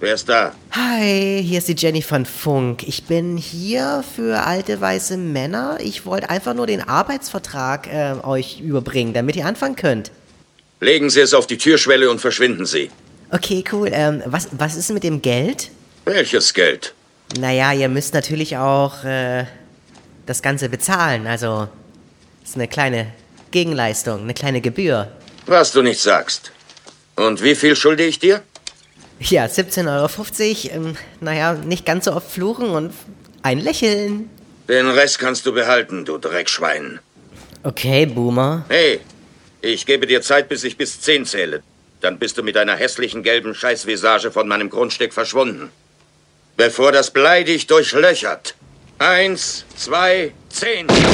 Wer ist da? Hi, hier ist die Jenny von Funk. Ich bin hier für alte weiße Männer. Ich wollte einfach nur den Arbeitsvertrag äh, euch überbringen, damit ihr anfangen könnt. Legen Sie es auf die Türschwelle und verschwinden Sie. Okay, cool. Ähm, was, was ist mit dem Geld? Welches Geld? Naja, ihr müsst natürlich auch äh, das Ganze bezahlen. Also, ist eine kleine Gegenleistung, eine kleine Gebühr. Was du nicht sagst. Und wie viel schulde ich dir? Ja, 17,50 Euro. Ähm, naja, nicht ganz so oft fluchen und ein Lächeln. Den Rest kannst du behalten, du Dreckschwein. Okay, Boomer. Hey, ich gebe dir Zeit, bis ich bis zehn zähle. Dann bist du mit deiner hässlichen gelben Scheißvisage von meinem Grundstück verschwunden. Bevor das Blei dich durchlöchert. Eins, zwei, zehn. Alte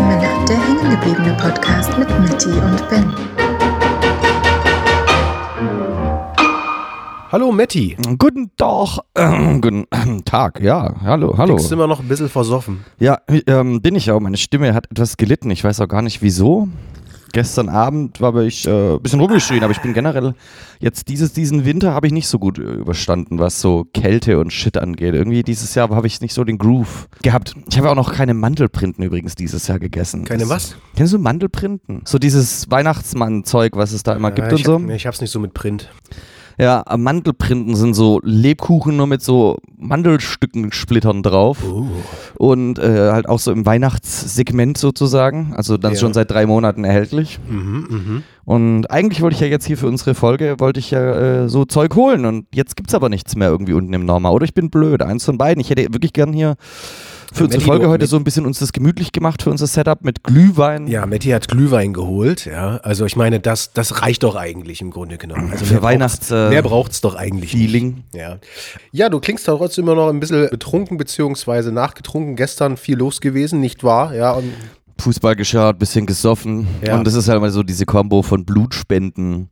Männer, der hängengebliebene Podcast mit Mitty und Ben. Hallo Matti. Guten Tag. Äh, guten äh, Tag, ja. Hallo, hallo. Klingst immer noch ein bisschen versoffen. Ja, ähm, bin ich auch. Meine Stimme hat etwas gelitten. Ich weiß auch gar nicht wieso. Gestern Abend habe ich äh, ein bisschen rumgeschrien, aber ich bin generell jetzt dieses, diesen Winter habe ich nicht so gut äh, überstanden, was so Kälte und Shit angeht. Irgendwie dieses Jahr habe ich nicht so den Groove gehabt. Ich habe auch noch keine Mandelprinten übrigens dieses Jahr gegessen. Keine das, was? Kennst du Mandelprinten? So dieses Weihnachtsmann-Zeug, was es da immer gibt ich und so. Hab, ich hab's nicht so mit Print. Ja, Mandelprinten sind so Lebkuchen nur mit so Mandelstücken Splittern drauf. Uh. Und äh, halt auch so im Weihnachtssegment sozusagen. Also dann Ja. schon seit drei Monaten erhältlich. Mhm, mhm. Und eigentlich wollte ich ja jetzt hier für unsere Folge, wollte ich ja äh, so Zeug holen. Und jetzt gibt's aber nichts mehr irgendwie unten im Norma. Oder ich bin blöd, eins von beiden. Ich hätte wirklich gern hier für unsere Folge heute so ein bisschen uns das gemütlich gemacht für unser Setup mit Glühwein. Ja, Matti hat Glühwein geholt, ja. Also ich meine, das, das reicht doch eigentlich im Grunde genommen. Also Für Weihnachts- braucht's- äh, mehr braucht's doch eigentlich Feeling. nicht. Ja. ja, du klingst trotzdem immer noch ein bisschen betrunken beziehungsweise nachgetrunken. Gestern viel los gewesen, nicht wahr? Ja, Fußball geschaut, bisschen gesoffen. Ja. Und das ist halt mal so diese Kombo von Blutspenden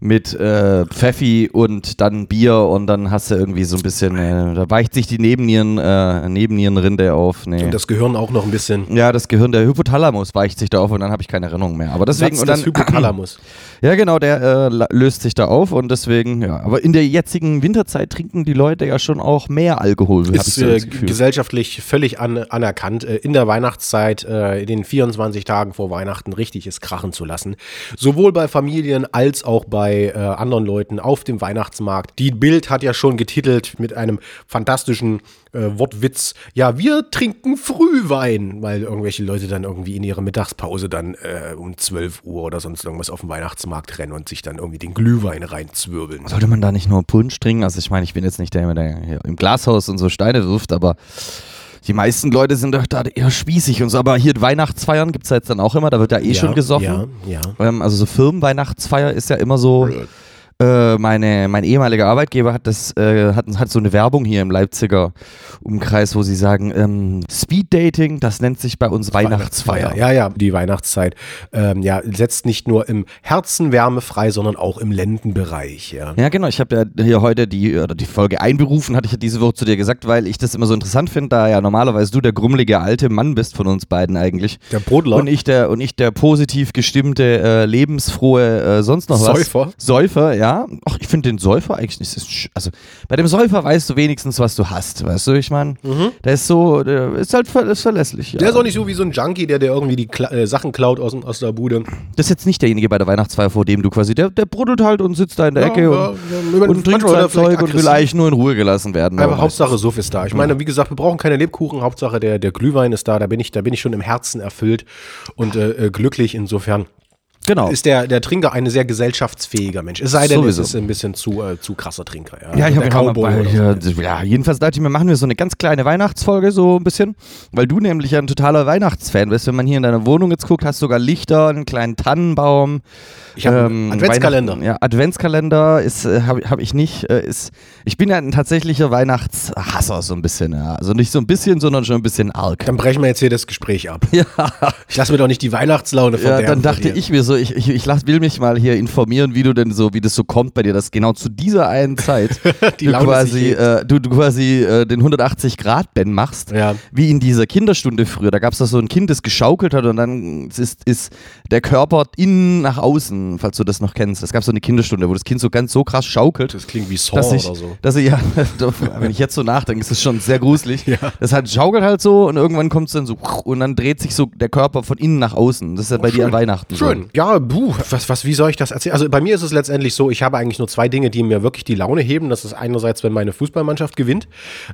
mit äh, Pfeffi und dann Bier und dann hast du irgendwie so ein bisschen, äh, da weicht sich die Nebennieren, äh, Nebennierenrinde auf. Nee. und das Gehirn auch noch ein bisschen. ja, das Gehirn, der Hypothalamus weicht sich da auf und dann habe ich keine Erinnerung mehr. Aber deswegen Satz und dann, Hypothalamus. ja genau, der äh, löst sich da auf und deswegen, ja. Aber in der jetzigen Winterzeit trinken die Leute ja schon auch mehr Alkohol. ist so äh, gesellschaftlich völlig an, anerkannt, äh, in der Weihnachtszeit, äh, in den 24 Tagen vor Weihnachten richtig es krachen zu lassen. Sowohl bei Familien als auch bei äh, anderen Leuten auf dem Weihnachtsmarkt. Die Bild hat ja schon getitelt mit einem fantastischen äh, Wortwitz. Ja, wir trinken Frühwein, weil irgendwelche Leute dann irgendwie in ihrer Mittagspause dann um 12 Uhr oder sonst irgendwas auf dem Weihnachtsmarkt rennen und sich dann irgendwie den Glühwein reinzwirbeln. Sollte man da nicht nur Punsch trinken? Also ich meine, ich bin jetzt nicht der, der hier im Glashaus und so Steine wirft, aber die meisten Leute sind doch da eher spießig und so. Aber hier Weihnachtsfeiern gibt es jetzt dann auch immer, da wird ja eh schon gesoffen. Ja, ja. Ähm, also so Firmenweihnachtsfeier ist ja immer so. Äh, meine, mein ehemaliger Arbeitgeber hat das, äh, hat, hat so eine Werbung hier im Leipziger Umkreis, wo sie sagen, ähm, Speed Dating, das nennt sich bei uns Weihnachtsfeier. Ja, ja, die Weihnachtszeit ähm, ja, setzt nicht nur im Herzen Wärme frei, sondern auch im Lendenbereich. Ja. Ja, genau. Ich habe ja hier heute die, oder die Folge einberufen, hatte ich ja diese Woche zu dir gesagt, weil ich das immer so interessant finde, da ja normalerweise du der grummelige alte Mann bist von uns beiden eigentlich. Der Brodler. Und ich der, und ich der positiv gestimmte, äh, lebensfrohe, äh, sonst noch was. Säufer. Säufer, ja. Ach, ich finde den Säufer eigentlich nicht. sch- Also bei dem Säufer weißt du wenigstens, was du hast. Weißt du, ich meine, der ist so, der ist halt ver ist verlässlich. Ja. Der ist auch nicht so wie so ein Junkie, der dir irgendwie die Kla äh, Sachen klaut aus, aus der Bude. das ist jetzt nicht derjenige bei der Weihnachtsfeier, vor dem du quasi, der, der bruddelt halt und sitzt da in der Ja, Ecke ja, und, ja, und trinkt sein vielleicht Zeug und will eigentlich nur in Ruhe gelassen werden. Aber Hauptsache Suff ist da. Ich meine, wie gesagt, wir brauchen keine Lebkuchen. Hauptsache der, der Glühwein ist da. Da bin ich, da bin ich schon im Herzen erfüllt und äh, äh, glücklich insofern. Genau. ist der, der Trinker ein sehr gesellschaftsfähiger Mensch. Es sei denn, Sowieso. es ist ein bisschen zu, äh, zu krasser Trinker. Ja, Ja, ich der habe ja, Cowboy ja, ja, jedenfalls dachte ich mir, machen wir so eine ganz kleine Weihnachtsfolge so ein bisschen, weil du nämlich ja ein totaler Weihnachtsfan bist. Wenn man hier in deiner Wohnung jetzt guckt, hast du sogar Lichter, einen kleinen Tannenbaum. Ich habe einen Adventskalender. Ja, Adventskalender ist äh, habe hab ich nicht. Äh, ist, ich bin ja ein tatsächlicher Weihnachtshasser so ein bisschen. Ja. Also nicht so ein bisschen, sondern schon ein bisschen arg. Dann brechen wir jetzt hier das Gespräch ab. Ja. Ich lasse mir doch nicht die Weihnachtslaune Ja, verderben. dann dachte ich mir so, ich, ich, ich lass, will mich mal hier informieren, wie du denn so, wie das so kommt bei dir, dass genau zu dieser einen Zeit du, quasi, äh, du, du quasi äh, den 180 Grad Ben machst, Ja. wie in dieser Kinderstunde früher. Da gab es da so ein Kind, das geschaukelt hat und dann ist, ist der Körper innen nach außen, falls du das noch kennst. Es gab so eine Kinderstunde, wo das Kind so ganz so krass schaukelt. Das klingt wie Saw Dass ich, oder so. dass ich, ja, wenn ich jetzt so nachdenke, ist es schon sehr gruselig. Ja. Das halt schaukelt halt so und irgendwann kommt es dann so und dann dreht sich so der Körper von innen nach außen. Das ist ja bei dir an Weihnachten so. Schön. Ja, buh, was, was, wie soll ich das erzählen? Also bei mir ist es letztendlich so, ich habe eigentlich nur zwei Dinge, die mir wirklich die Laune heben. Das ist einerseits, wenn meine Fußballmannschaft gewinnt,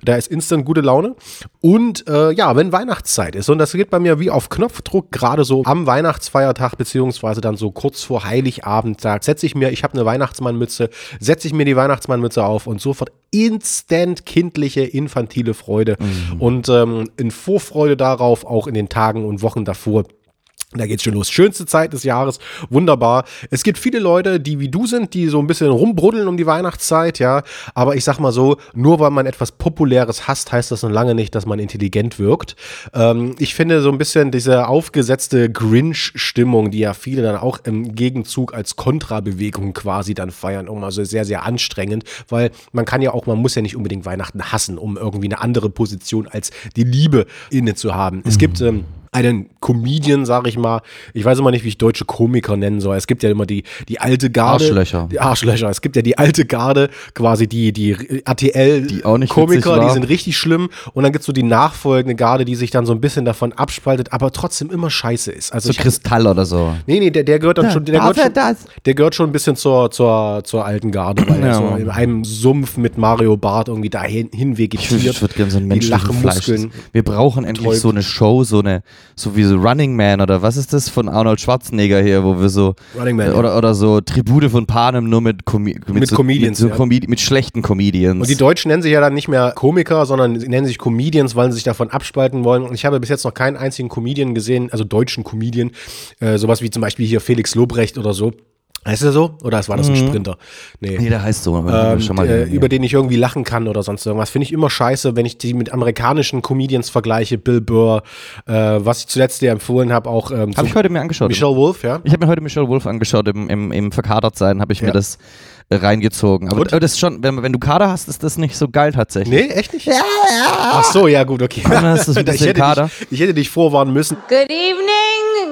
da ist instant gute Laune. Und äh, ja, wenn Weihnachtszeit ist. Und das geht bei mir wie auf Knopfdruck, gerade so am Weihnachtsfeiertag, beziehungsweise dann so kurz vor Heiligabend, da setze ich mir, ich habe eine Weihnachtsmannmütze, setze ich mir die Weihnachtsmannmütze auf und sofort instant kindliche, infantile Freude. Und ähm, in Vorfreude darauf, auch in den Tagen und Wochen davor, da geht's schon los. Schönste Zeit des Jahres. Wunderbar. Es gibt viele Leute, die wie du sind, die so ein bisschen rumbruddeln um die Weihnachtszeit, ja. Aber ich sag mal so, nur weil man etwas Populäres hasst, heißt das noch lange nicht, dass man intelligent wirkt. Ähm, ich finde so ein bisschen diese aufgesetzte Grinch-Stimmung, die ja viele dann auch im Gegenzug als Kontrabewegung quasi dann feiern, um also sehr, sehr anstrengend, weil man kann ja auch, man muss ja nicht unbedingt Weihnachten hassen, um irgendwie eine andere Position als die Liebe inne zu haben. Es gibt, ähm, einen Comedian, sag ich mal. Ich weiß immer nicht, wie ich deutsche Komiker nennen soll. Es gibt ja immer die, die alte Garde. Arschlöcher. Die Arschlöcher. Es gibt ja die alte Garde, quasi die, die RTL Die die sind richtig schlimm. Und dann gibt's so die nachfolgende Garde, die sich dann so ein bisschen davon abspaltet, aber trotzdem immer scheiße ist. Also So Kristall oder so. Nee, nee, der, der gehört dann schon, der gehört er schon, das? der gehört schon ein bisschen zur, zur, zur alten Garde, weil er Ja. so in einem Sumpf mit Mario Bart irgendwie dahin hin Ich, ich würde gerne so einen menschlichen. Fleisch. Wir brauchen endlich so eine Show, so eine, so wie so Running Man oder was ist das von Arnold Schwarzenegger hier, wo wir so Running Man, oder, oder so Tribute von Panem nur mit, Comi Mit so, Comedians, mit, so ja. Comedi mit schlechten Comedians. Und die Deutschen nennen sich ja dann nicht mehr Komiker, sondern sie nennen sich Comedians, weil sie sich davon abspalten wollen. Und ich habe bis jetzt noch keinen einzigen Comedian gesehen, also deutschen Comedian, äh, sowas wie zum Beispiel hier Felix Lobrecht oder so. Heißt er so? Oder war das ein Sprinter? Nee. nee, der heißt so. aber Ähm, schon mal äh, über den ich irgendwie lachen kann oder sonst irgendwas. Finde ich immer scheiße, wenn ich die mit amerikanischen Comedians vergleiche. Bill Burr, äh, was ich zuletzt dir empfohlen habe, auch ähm, Habe ich heute mir angeschaut. Michelle Wolf, ja. Ich habe mir heute Michelle Wolf angeschaut, im, im, im Verkadertsein habe ich Ja. mir das reingezogen. Aber, aber das ist schon, wenn, wenn du Kader hast, ist das nicht so geil tatsächlich. Nee, echt nicht? Ja, ja. Ach so, ja gut, okay. So ich, hätte Kader. dich, ich hätte dich vorwarnen müssen. Good evening.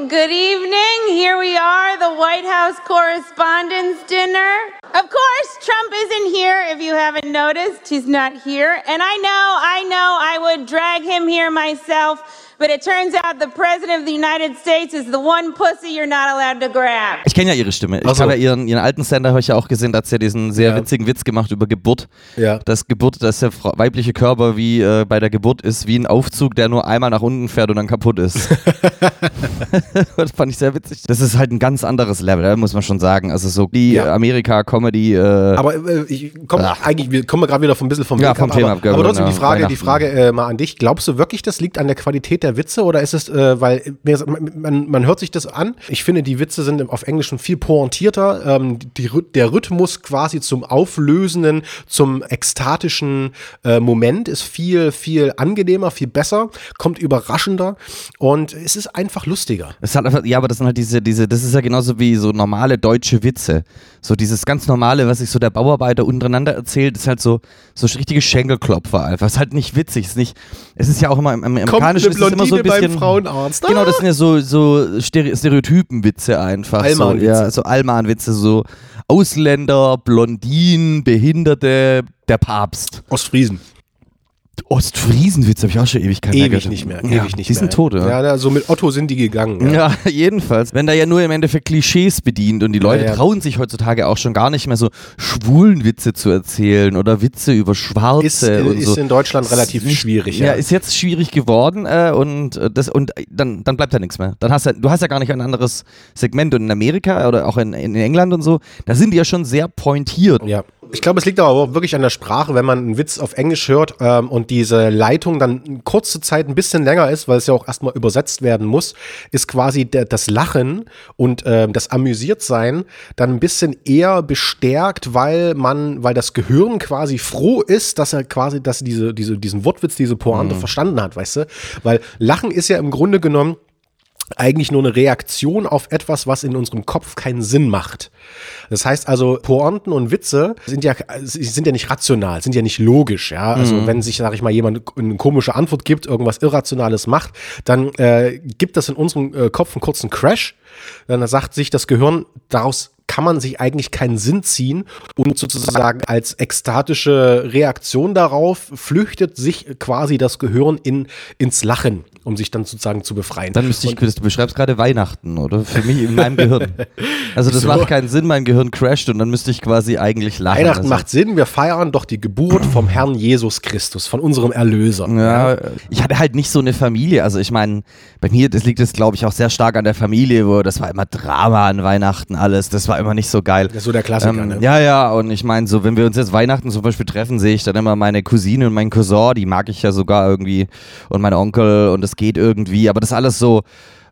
Good evening. Here we are, the White House Correspondents' Dinner. Of course, Trump isn't here. If you haven't noticed, he's not here. And I know, I know I would drag him here myself, but it turns out the President of the United States is the one pussy you're not allowed to grab. Ich kenne ja ihre Stimme. Ich habe ja ihren, ihren alten Sender, habe ich ja auch gesehen, da hat sie ja diesen sehr Ja. witzigen Witz gemacht über Geburt. Ja. Dass Geburt, dass der weibliche Körper wie äh, bei der Geburt ist, wie ein Aufzug, der nur einmal nach unten fährt und dann kaputt ist. das fand ich sehr witzig. Das ist halt ein ganz anderes Level, muss man schon sagen. Also so die Ja. Amerika-Comedy. Äh, Aber äh, ich komme eigentlich, wir kommen gerade wieder vom bisschen vom Ja, Weg vom ab, Thema aber, abgegangen, aber trotzdem die ja, Frage, die. Frage äh, mal an dich. Glaubst du wirklich, das liegt an der Qualität der Witze oder ist es, äh, weil man, man hört sich das an? Ich finde, die Witze sind auf Englisch schon viel pointierter. Ähm, die, der Rhythmus quasi zum auflösenden, zum ekstatischen äh, Moment ist viel, viel angenehmer, viel besser, kommt überraschender und es ist einfach lustiger. Es hat einfach, ja, aber das sind halt diese, diese, das ist ja genauso wie so normale deutsche Witze. So dieses ganz normale, was sich so der Bauarbeiter untereinander erzählt, ist halt so, so richtige Schenkelklopfer einfach. Ist halt nicht witzig. Ist nicht, es ist ja auch immer im, im amerikanischen ist es immer so ein bisschen. Frauenarzt. Genau, das sind ja so, so Stere- Stereotypenwitze einfach. So, Allmann-Witze. ja, so Allmann-Witze, so Ausländer, Blondinen, Behinderte, der Papst. Ostfriesen. Ostfriesenwitz habe ich auch schon Ewig gehört. nicht mehr. Ja, ewig nicht die sind tot, ja. Ja, also mit Otto sind die gegangen. Ja. Ja, jedenfalls. Wenn da ja nur im Endeffekt Klischees bedient und die Leute Ja, ja. trauen sich heutzutage auch schon gar nicht mehr so schwulen Witze zu erzählen oder Witze über Schwarze Ist, äh, ist so. in Deutschland relativ Nicht- schwierig. Ja, ist jetzt schwierig geworden äh, und äh, das und äh, dann, dann bleibt da nichts mehr. Dann hast du, du hast ja gar nicht ein anderes Segment und in Amerika oder auch in, in England und so, da sind die ja schon sehr pointiert. Ja. Ich glaube, es liegt aber auch wirklich an der Sprache, wenn man einen Witz auf Englisch hört ähm, und diese Leitung dann kurze Zeit ein bisschen länger ist, weil es ja auch erstmal übersetzt werden muss, ist quasi der, das Lachen und ähm, das Amüsiertsein dann ein bisschen eher bestärkt, weil man, weil das Gehirn quasi froh ist, dass er quasi, dass diese, diese, diesen Wortwitz, diese Pointe verstanden hat, weißt du? Weil Lachen ist ja im Grunde genommen eigentlich nur eine Reaktion auf etwas, was in unserem Kopf keinen Sinn macht. Das heißt also, Pointen und Witze sind ja, sind ja nicht rational, sind ja nicht logisch, ja. Also wenn sich, sag ich mal, jemand eine komische Antwort gibt, irgendwas Irrationales macht, dann äh, gibt das in unserem äh, Kopf einen kurzen Crash. Dann sagt sich das Gehirn, daraus kann man sich eigentlich keinen Sinn ziehen und sozusagen als ekstatische Reaktion darauf flüchtet sich quasi das Gehirn in, ins Lachen, um sich dann sozusagen zu befreien. Dann müsste ich, du beschreibst gerade Weihnachten, oder? Für mich in meinem Gehirn. Also das macht keinen Sinn, mein Gehirn crasht und dann müsste ich quasi eigentlich lachen. Weihnachten also. macht Sinn, wir feiern doch die Geburt vom Herrn Jesus Christus, von unserem Erlöser. Ja, ich hatte halt nicht so eine Familie. Also ich meine, bei mir, das liegt es, glaube ich, auch sehr stark an der Familie, wo das war immer Drama an Weihnachten alles. Das war immer nicht so geil. Das ist so der Klassiker, Ähm, ne? Ja, ja, und ich meine, so, wenn wir uns jetzt Weihnachten zum Beispiel treffen, sehe ich dann immer meine Cousine und meinen Cousin, die mag ich ja sogar irgendwie, und mein Onkel, und das geht irgendwie, aber das ist alles so.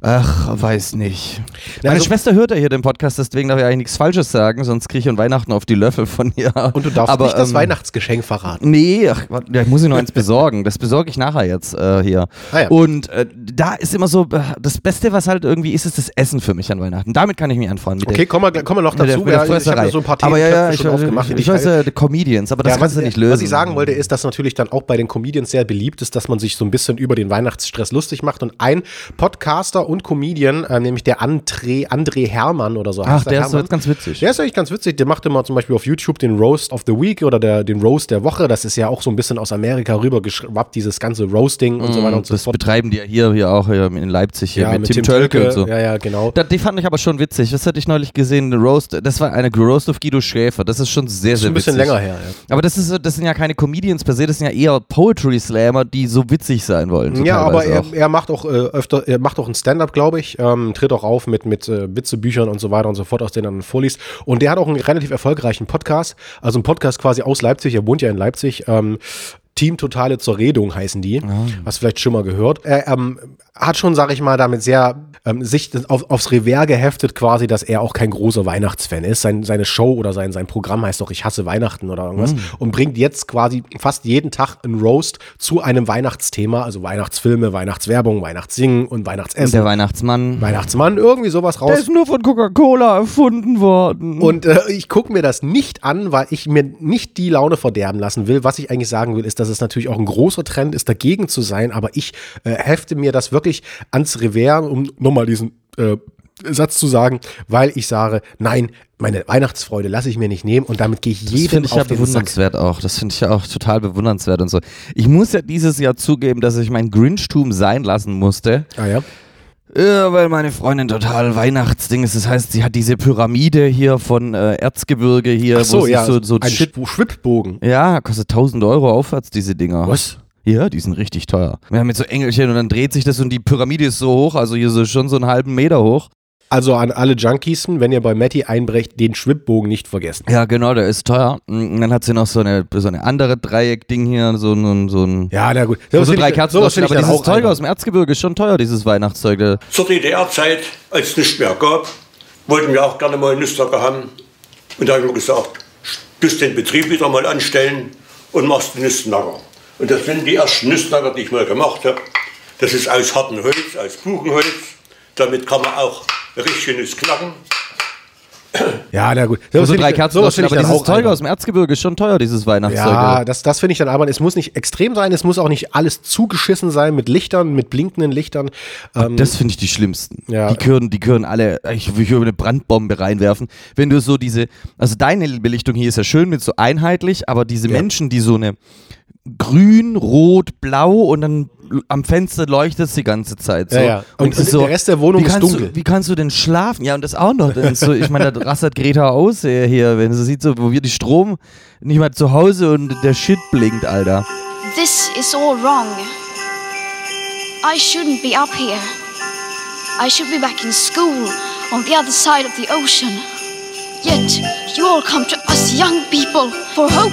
Ach, weiß nicht. Meine also- Schwester hört ja hier den Podcast, deswegen darf ich eigentlich nichts Falsches sagen, sonst kriege ich an Weihnachten auf die Löffel von ihr. Und du darfst aber, nicht das ähm, Weihnachtsgeschenk verraten. Nee, ach, ja, ich muss ich noch eins besorgen. Das besorge ich nachher jetzt äh, hier. Ah ja. Und äh, da ist immer so, äh, das Beste, was halt irgendwie ist, ist das Essen für mich an Weihnachten. Damit kann ich mich anfreuen. Mit Okay, kommen wir, kommen wir noch dazu. der, Ja, der ich habe so ein paar aber ja, ja, ich, schon aufgemacht. die ich, ich weiß ja, die Comedians, aber das Ja, kannst was, du nicht lösen. was ich sagen wollte, ist, dass natürlich dann auch bei den Comedians sehr beliebt ist, dass man sich so ein bisschen über den Weihnachtsstress lustig macht. Und ein Podcaster und Comedian, äh, nämlich der André, André Hermann oder so. Ach, heißt der ist Hermann. ganz witzig. Der ist eigentlich ganz witzig. Der macht immer zum Beispiel auf YouTube den Roast of the Week oder der, den Roast der Woche. Das ist ja auch so ein bisschen aus Amerika rübergeschwappt, dieses ganze Roasting und so weiter und so Mm, das fort. betreiben die ja hier, hier auch hier in Leipzig hier Ja, mit, Tim, Tölke und so. Ja, ja, genau. Da, die fand ich aber schon witzig. Das hatte ich neulich gesehen. Roast, das war eine Roast of Guido Schäfer. Das ist schon sehr, Das ist sehr ein bisschen witzig. länger her. Ja. Aber das, ist, das sind ja keine Comedians per se, das sind ja eher Poetry Slammer, die so witzig sein wollen. so Ja, aber er, er macht auch äh, öfter, er macht auch ein Stand-up, glaube ich, ähm, tritt auch auf mit, mit äh, Witzebüchern und so weiter und so fort, aus denen er vorliest. Und der hat auch einen relativ erfolgreichen Podcast, also ein Podcast quasi aus Leipzig, er wohnt ja in Leipzig, ähm, Team Totale zur Redung heißen die. Hast du vielleicht schon mal gehört. Er ähm, hat schon, sag ich mal, damit sehr ähm, sich auf, aufs Revers geheftet quasi, dass er auch kein großer Weihnachtsfan ist. Sein, seine Show oder sein, sein Programm heißt doch Ich hasse Weihnachten oder irgendwas. Und bringt jetzt quasi fast jeden Tag einen Roast zu einem Weihnachtsthema, also Weihnachtsfilme, Weihnachtswerbung, Weihnachtssingen und Weihnachtsessen. der Weihnachtsmann. Weihnachtsmann, irgendwie sowas Der raus. ist nur von Coca-Cola erfunden worden. Und äh, ich gucke mir das nicht an, weil ich mir nicht die Laune verderben lassen will. Was ich eigentlich sagen will, ist, dass es natürlich auch ein großer Trend ist, dagegen zu sein. Aber ich äh, hefte mir das wirklich ans Revers, um nochmal diesen äh, Satz zu sagen, weil ich sage, nein, meine Weihnachtsfreude lasse ich mir nicht nehmen und damit gehe ich das jedem finde ich ja auf den Sack. bewundernswert auch. Das finde ich ja auch total bewundernswert und so. Ich muss ja dieses Jahr zugeben, dass ich mein Grinchtum sein lassen musste. Ah ja. Ja, weil meine Freundin total Weihnachtsding ist. Das heißt, sie hat diese Pyramide hier von äh, Erzgebirge hier, Ach so, ja, so, so ein. Schw- Schwibbogen. Ja, kostet 1000 Euro aufwärts, diese Dinger. Was? Ja, die sind richtig teuer. Wir haben jetzt so Engelchen und dann dreht sich das und die Pyramide ist so hoch, also hier so schon so einen halben Meter hoch. Also an alle Junkies, wenn ihr bei Matty einbrecht, den Schwibbogen nicht vergessen. Ja, genau, der ist teuer. Und dann hat sie noch so eine, so eine andere Dreieckding hier, so ein, so ein Ja, na gut. so find drei Kerzen Aber dieses Zeug aus dem Erzgebirge ist schon teuer, dieses Weihnachtszeug. Zur DDR-Zeit, als es nichts mehr gab, wollten wir auch gerne mal einen Nüsslacker haben. Und da haben wir gesagt, du den Betrieb wieder mal anstellen und machst den Nüsslacker. Und das sind die ersten Nüsslacker, die ich mal gemacht habe. Das ist aus hartem Holz, aus Buchenholz. Damit kann man auch richtig Nuss knacken. Ja, na gut. So find drei ich- Kerzen ich Aber dieses Zeug aus dem Erzgebirge ist schon teuer, dieses Weihnachtszeug. Ja, das, das finde ich dann albern. Es muss nicht extrem sein, es muss auch nicht alles zugeschissen sein mit Lichtern, mit blinkenden Lichtern. Ähm, Das finde ich die schlimmsten. Ja. Die können, die können alle, ich will eine Brandbombe reinwerfen. Wenn du so diese, also deine Belichtung hier ist ja schön mit so einheitlich, aber diese Menschen, die so eine grün, rot, blau und dann am Fenster leuchtet es die ganze Zeit. So. Ja, ja. Und es ist der Rest der Wohnung wie ist kannst dunkel. Du, wie kannst du denn schlafen? Ja, und das auch noch. So, ich meine, da rastet Greta aus hier, wenn sie sieht, so, wo wir die Strom nicht mal zu Hause und der Shit blinkt, Alter. This is all wrong. I shouldn't be up here. I should be back in school on the other side of the ocean. Yet you all come to us young people for hope.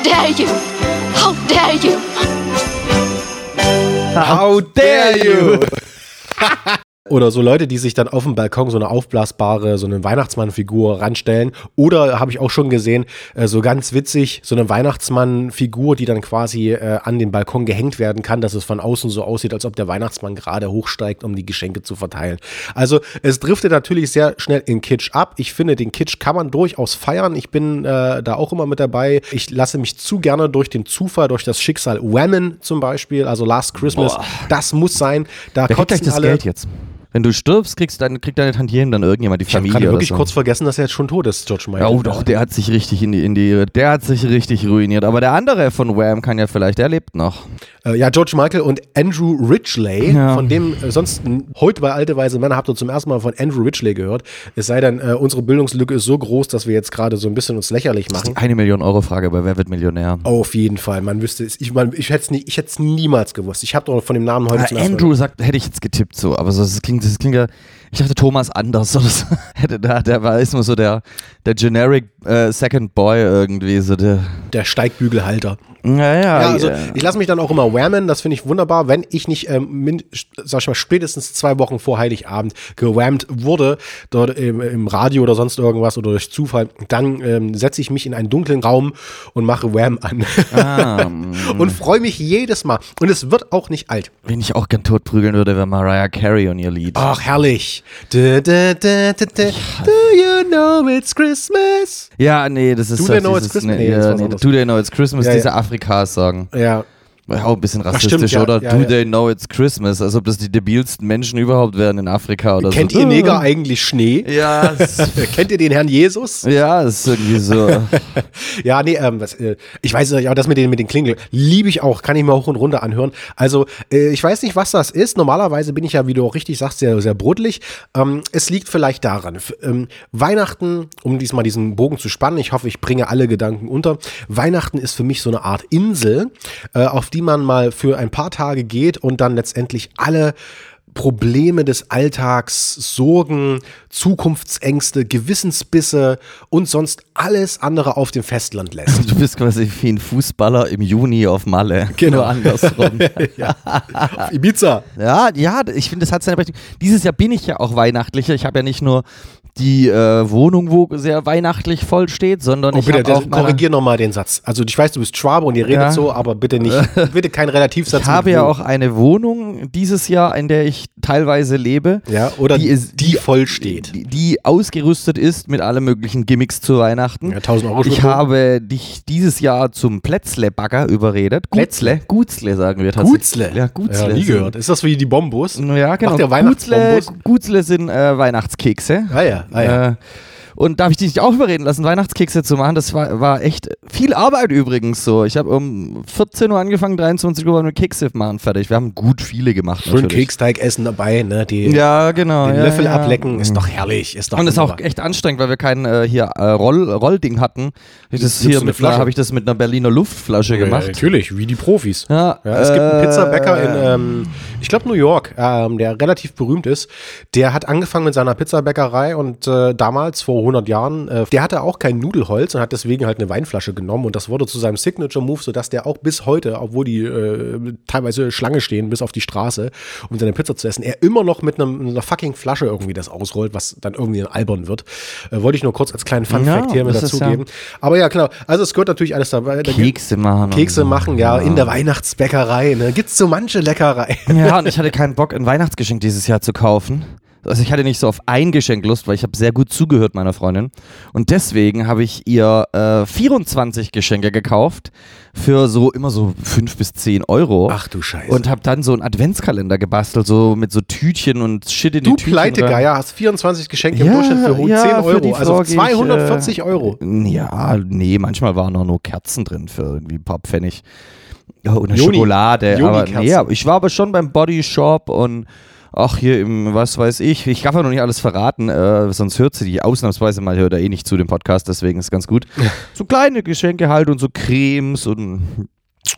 How dare you! How dare you! How dare you? Oder so Leute, die sich dann auf dem Balkon so eine aufblasbare, so eine Weihnachtsmannfigur ranstellen. Oder habe ich auch schon gesehen, äh, so ganz witzig, so eine Weihnachtsmannfigur, die dann quasi äh, an den Balkon gehängt werden kann, dass es von außen so aussieht, als ob der Weihnachtsmann gerade hochsteigt, um die Geschenke zu verteilen. Also es driftet natürlich sehr schnell in Kitsch ab. Ich finde, den Kitsch kann man durchaus feiern. Ich bin äh, da auch immer mit dabei. Ich lasse mich zu gerne durch den Zufall, durch das Schicksal Whammen zum Beispiel, also Last Christmas, Boah. das muss sein. Da Wer kriegt kotzen das alle. Geld jetzt? Wenn du stirbst, kriegst deine, kriegt deine Tantiemen dann irgendjemand, die Ich habe Familie gerade oder wirklich so. kurz vergessen, dass er jetzt schon tot ist, George Michael. Ja, oh doch, der hat sich richtig in die, in die, der hat sich richtig ruiniert. Aber der andere von Wham kann ja vielleicht, der lebt noch. Äh, ja, George Michael und Andrew Ridgely, Ja. von dem äh, sonst heute bei Alte Weise Männer habt ihr zum ersten Mal von Andrew Ridgely gehört. Es sei denn, äh, unsere Bildungslücke ist so groß, dass wir jetzt gerade so ein bisschen uns lächerlich Das ist machen. eine Million Euro Frage bei Wer wird Millionär? Auf jeden Fall, man wüsste es. Ich, man, ich hätte es ich niemals gewusst. Ich habe doch von dem Namen heute ersten Mal Andrew sagt, hätte ich jetzt getippt so, aber so, klingt, das klingt ja, ich dachte Thomas anders oder so. Da, der war ist nur so der, der generic äh, Second Boy irgendwie, so der. der Steigbügelhalter. Naja, Ja, also ja. ich lasse mich dann auch immer whammen, das finde ich wunderbar, wenn ich nicht, ähm, min, sag ich mal, spätestens zwei Wochen vor Heiligabend gewammt wurde, dort im, im Radio oder sonst irgendwas oder durch Zufall, dann ähm, setze ich mich in einen dunklen Raum und mache Wham an. Ah, und freue mich jedes Mal. Und es wird auch nicht alt. Wen ich auch gern totprügeln würde, wäre Mariah Carey und ihr Lied. Ach, herrlich. Du, du, du, du, du. Do you know it's Christmas? Ja, nee, das ist Do so They Know It's Christmas? Nee, Nee, nee. Do They Know It's Christmas, Ja, diese ja. Afrika-Song. Ja. Ja, Auch ein bisschen rassistisch, stimmt, ja, oder? ja, Do ja. they know it's Christmas? Als ob das die debilsten Menschen überhaupt wären in Afrika oder Kennt so. ihr Neger eigentlich Schnee? Ja, Kennt ihr den Herrn Jesus? ja, ist irgendwie so. Ja, nee, ähm, was, äh, ich weiß nicht, aber das mit den, mit den Klingel liebe ich auch, kann ich mir hoch und runter anhören. Also, äh, ich weiß nicht, was das ist. Normalerweise bin ich ja, wie du auch richtig sagst, sehr, sehr bruddelig. Ähm, es liegt vielleicht daran. Ähm, Weihnachten, um diesmal diesen Bogen zu spannen, ich hoffe, ich bringe alle Gedanken unter. Weihnachten ist für mich so eine Art Insel, äh, auf die man mal für ein paar Tage geht und dann letztendlich alle Probleme des Alltags, Sorgen, Zukunftsängste, Gewissensbisse und sonst alles andere auf dem Festland lässt. Du bist quasi wie ein Fußballer im Juni auf Malle. Genau. Nur andersrum. Auf Ibiza. ja, ja, ich finde, das hat seine Berechtigung. Dieses Jahr bin ich ja auch weihnachtlicher. Ich habe ja nicht nur die äh, Wohnung, wo sehr weihnachtlich voll steht, sondern Oh, ich bitte, auch korrigier nochmal den Satz. Also ich weiß, du bist Schwabe und ihr redet Ja. so, aber bitte nicht, bitte kein Relativsatz. Ich habe ja wo. auch eine Wohnung dieses Jahr, in der ich teilweise lebe. Ja, oder die, ist- voll steht. Die, die ausgerüstet ist mit allen möglichen Gimmicks zu Weihnachten. Ja, 1000 Euro ich habe dich dieses Jahr zum Plätzle-Bagger überredet. Gutzle, Gutzle sagen wir tatsächlich. Gutzle. Ja, Gutzle. Ja, nie gehört. Ist das wie die Bombos? Ja, genau. Macht der Gutzle? Gutzle sind äh, Weihnachtskekse. Ah ja, ah ja. Äh, und darf ich dich auch überreden lassen, Weihnachtskekse zu machen? Das war, war echt viel Arbeit übrigens so. Ich habe um 14 Uhr angefangen, 23 Uhr wir Kekse machen fertig. Wir haben gut viele gemacht. Schön natürlich. Keksteig essen dabei, ne? Die, Ja, genau. den ja, Löffel ja. ablecken, ist doch herrlich. Ist doch Und es ist auch wunderbar. echt anstrengend, weil wir kein äh, hier äh, Roll, Rollding hatten. Ich das hier mit Flasche? habe ich das mit einer Berliner Luftflasche Ja, gemacht. natürlich, wie die Profis. Ja, Ja, es gibt einen äh, Pizzabäcker in, ähm, ich glaube New York, ähm, der relativ berühmt ist. Der hat angefangen mit seiner Pizzabäckerei und äh, damals vor 100 Jahren. Äh, der hatte auch kein Nudelholz und hat deswegen halt eine Weinflasche genommen und das wurde zu seinem Signature-Move, sodass der auch bis heute, obwohl die äh, teilweise Schlange stehen bis auf die Straße, um seine Pizza zu essen, er immer noch mit, einem, einer fucking Flasche irgendwie das ausrollt, was dann irgendwie albern wird. Äh, wollte ich nur kurz als kleinen Fun-Fact Ja, hier mit dazugeben. Aber ja, klar, also es gehört natürlich alles dabei. Da Kekse machen. Kekse machen, ja, in der Weihnachtsbäckerei. Ne? Gibt's so manche Leckerei. Ja, und ich hatte keinen Bock, ein Weihnachtsgeschenk dieses Jahr zu kaufen. Also ich hatte nicht so auf ein Geschenk Lust, weil ich habe sehr gut zugehört meiner Freundin. Und deswegen habe ich ihr äh, 24 Geschenke gekauft für so immer so 5 bis 10 Euro. Ach du Scheiße. Und habe dann so einen Adventskalender gebastelt, so mit so Tütchen und Shit in du die Tütchen. rein. Pleitegeier hast 24 Geschenke im Ja, Durchschnitt für ja, 10 für Euro. also Frau gehe ich, 240 äh, Euro. Ja, nee, manchmal waren auch nur Kerzen drin für irgendwie ein paar Pfennig. Und eine Joni- Schokolade. Aber Joni-Kerzen. nee, aber ich war aber schon beim Body Shop und ach, hier im, was weiß ich, ich darf ja noch nicht alles verraten, äh, sonst hört sie die ausnahmsweise mal, hört er eh nicht zu dem Podcast, deswegen ist ganz gut. So kleine Geschenke halt und so Cremes und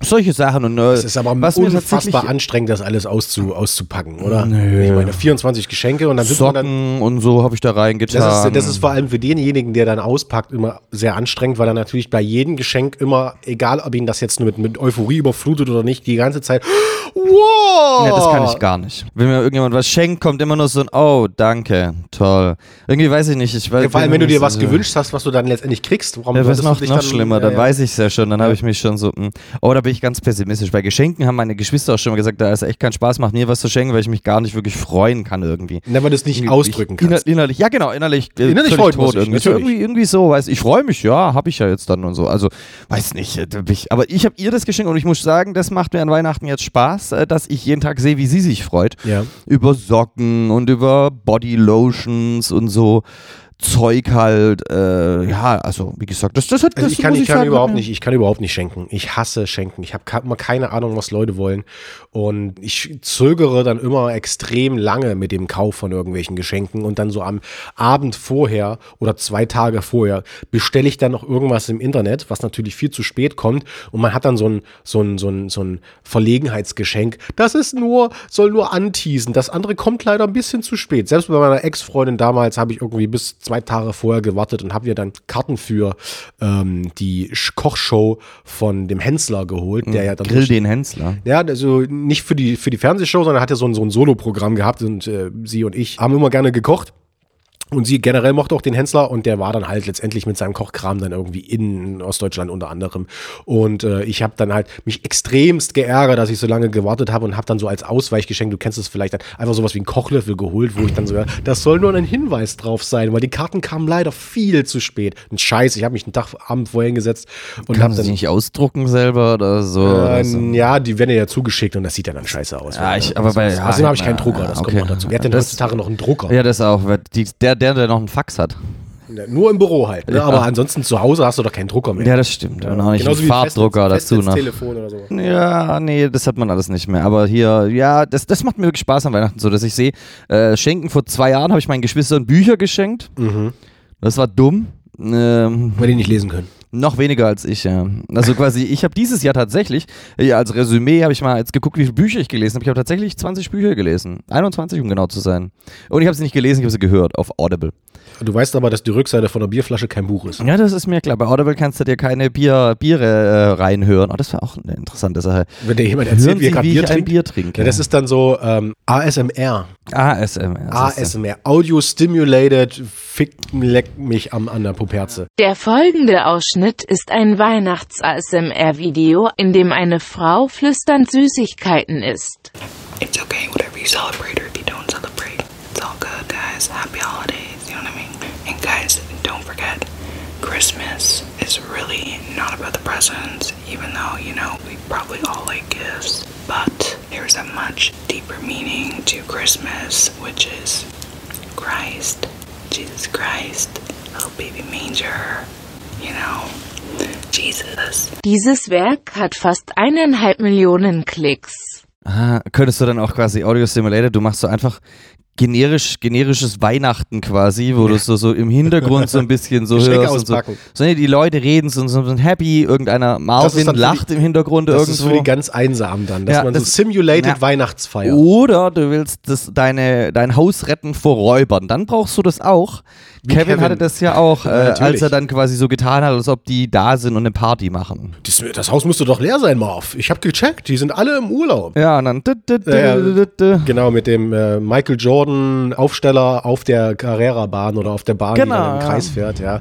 solche Sachen. Und, äh, Es ist aber was unfassbar anstrengend, das alles auszu, auszupacken, oder? Nö. Ich meine, 24 Geschenke und dann sind wir dann. Socken und so habe ich da reingetan. Das ist, das ist vor allem für denjenigen, der dann auspackt, immer sehr anstrengend, weil er natürlich bei jedem Geschenk immer, egal ob ihn das jetzt nur mit, mit Euphorie überflutet oder nicht, die ganze Zeit, wow! Ja, das kann ich gar nicht. Wenn mir irgendjemand was schenkt, kommt immer nur so ein Oh, danke, toll. Irgendwie weiß ich nicht. Ich weiß, Ja, vor allem, wenn du dir was so- gewünscht hast, was du dann letztendlich kriegst, warum Ja, das ist noch, noch dann- schlimmer, ja, dann ja. weiß ich es ja schon, dann habe ich mich schon so, hm. oh, da bin ich ganz pessimistisch. Bei Geschenken haben meine Geschwister auch schon mal gesagt, da ist echt keinen Spaß, macht mir was zu schenken, weil ich mich gar nicht wirklich freuen kann irgendwie. Na, weil du es nicht Irgendwie- ausdrücken ich, kannst. inner, innerlich, ja genau, innerlich, äh, Innerlich freut man tot sich, irgendwie. Irgendwie. Irgendwie so, weiß ich freue mich, ja, habe ich ja jetzt dann und so. Also, weiß nicht, äh, ich, aber ich habe ihr das geschenkt und ich muss sagen, das macht mir an Weihnachten jetzt Spaß, äh, dass ich jeden Tag sehe, wie sie sich freut. Ja. Über Socken und über Body Lotions und so. Zeug halt, äh, ja, also wie gesagt, das, das hat Also das ich kann, muss ich kann sagen, überhaupt nicht, ich kann überhaupt nicht schenken. Ich hasse schenken. Ich habe immer keine Ahnung, was Leute wollen. Und ich zögere dann immer extrem lange mit dem Kauf von irgendwelchen Geschenken. Und dann so am Abend vorher oder zwei Tage vorher bestelle ich dann noch irgendwas im Internet, was natürlich viel zu spät kommt. Und man hat dann so ein, so ein, so ein, so ein Verlegenheitsgeschenk. Das ist nur, soll nur anteasen. Das andere kommt leider ein bisschen zu spät. Selbst bei meiner Ex-Freundin damals habe ich irgendwie bis zwei Tage vorher gewartet und habe ihr dann Karten für ähm, die Kochshow von dem Hensler geholt, der ja dann Grill den Hensler. ja, also nicht für die, für die Fernsehshow, sondern hat ja so ein, so ein Solo-Programm gehabt und äh, sie und ich haben immer gerne gekocht. Und sie generell mochte auch den Hensler und der war dann halt letztendlich mit seinem Kochkram dann irgendwie in Ostdeutschland unter anderem. Und äh, ich habe dann halt mich extremst geärgert, dass ich so lange gewartet habe und habe dann so als Ausweichgeschenk, du kennst es vielleicht, dann einfach sowas wie einen Kochlöffel geholt, wo ich dann so, das soll nur ein Hinweis drauf sein, weil die Karten kamen leider viel zu spät. Ein Scheiß, ich habe mich einen Tag Abend vorher hingesetzt und Kann habe dann nicht ausdrucken selber oder so? oder äh, so? ja, die werden ja zugeschickt und das sieht dann, dann scheiße aus. Ja, ich- aber bei- ja, Außerdem habe ich keinen Drucker, das okay. kommt noch dazu. Wer hat denn Das- heutzutage noch einen Drucker? Ja, das auch. Die, der, der, der noch einen Fax hat. Nur im Büro halt. Ne? Ja. Aber ansonsten zu Hause hast du doch keinen Drucker mehr. Ja, das stimmt. Und auch nicht Genauso einen Farbdrucker Festnetz- dazu noch. Festnetztelefon oder so. Ja, nee, das hat man alles nicht mehr. Aber hier, ja, das, das macht mir wirklich Spaß an Weihnachten, so dass ich sehe, äh, Schenken vor zwei Jahren habe ich meinen Geschwistern Bücher geschenkt. Mhm. Das war dumm. Ähm, Weil die nicht lesen können. Noch weniger als ich, ja. Also quasi, ich habe dieses Jahr tatsächlich, ja, als Resümee habe ich mal jetzt geguckt, wie viele Bücher ich gelesen habe. Ich habe tatsächlich 20 Bücher gelesen. 21, um genau zu sein. Und ich habe sie nicht gelesen, ich habe sie gehört auf Audible. Du weißt aber, dass die Rückseite von einer Bierflasche kein Buch ist. Ja, das ist mir klar. Bei Audible kannst du dir keine Bier, Biere äh, reinhören. Oh, das wäre auch eine interessante Sache. Wenn dir jemand erzählt, Hören wie er gerade wie Bier ich ein trinkt. Bier trinke. Ja, das ist dann so ähm, ASMR. ASMR. ASMR. Audio Stimulated Fick leck mich am, an der Puperze. Der folgende Ausschnitt ist ein Weihnachts-ASMR-Video, in dem eine Frau flüsternd Süßigkeiten isst. It's okay, whatever you celebrate or if you don't celebrate. It's all good, guys. Happy holidays, guys, don't forget, Christmas is really not about the presents, even though, you know, we probably all like gifts. But there's a much deeper meaning to Christmas, which is Christ, Jesus Christ, little baby manger, you know, Jesus. Dieses Werk hat fast eineinhalb Millionen Klicks. Ah, könntest du dann auch quasi Audio Simulator, du machst so einfach generisch, generisches Weihnachten quasi, wo du so, so im Hintergrund so ein bisschen so Geschenke hörst. Und so, so, nee, die Leute reden so, so so happy, irgendeiner Marvin lacht die- im Hintergrund Das irgendwo. ist für die ganz Einsamen dann, dass Ja, man das- so Simulated Ja. Weihnachtsfeier. Oder du willst das, deine, dein Haus retten vor Räubern. Dann brauchst du das auch. Kevin, Kevin. hatte das ja auch, äh, als er dann quasi so getan hat, als ob die da sind und eine Party machen. Das, das Haus müsste doch leer sein, Marv. Ich habe gecheckt, die sind alle im Urlaub. Ja, und dann. Genau, mit dem äh, Michael Jordan Aufsteller auf der Carrera-Bahn oder auf der Bahn, Genau, die dann im ja. Kreis fährt, ja.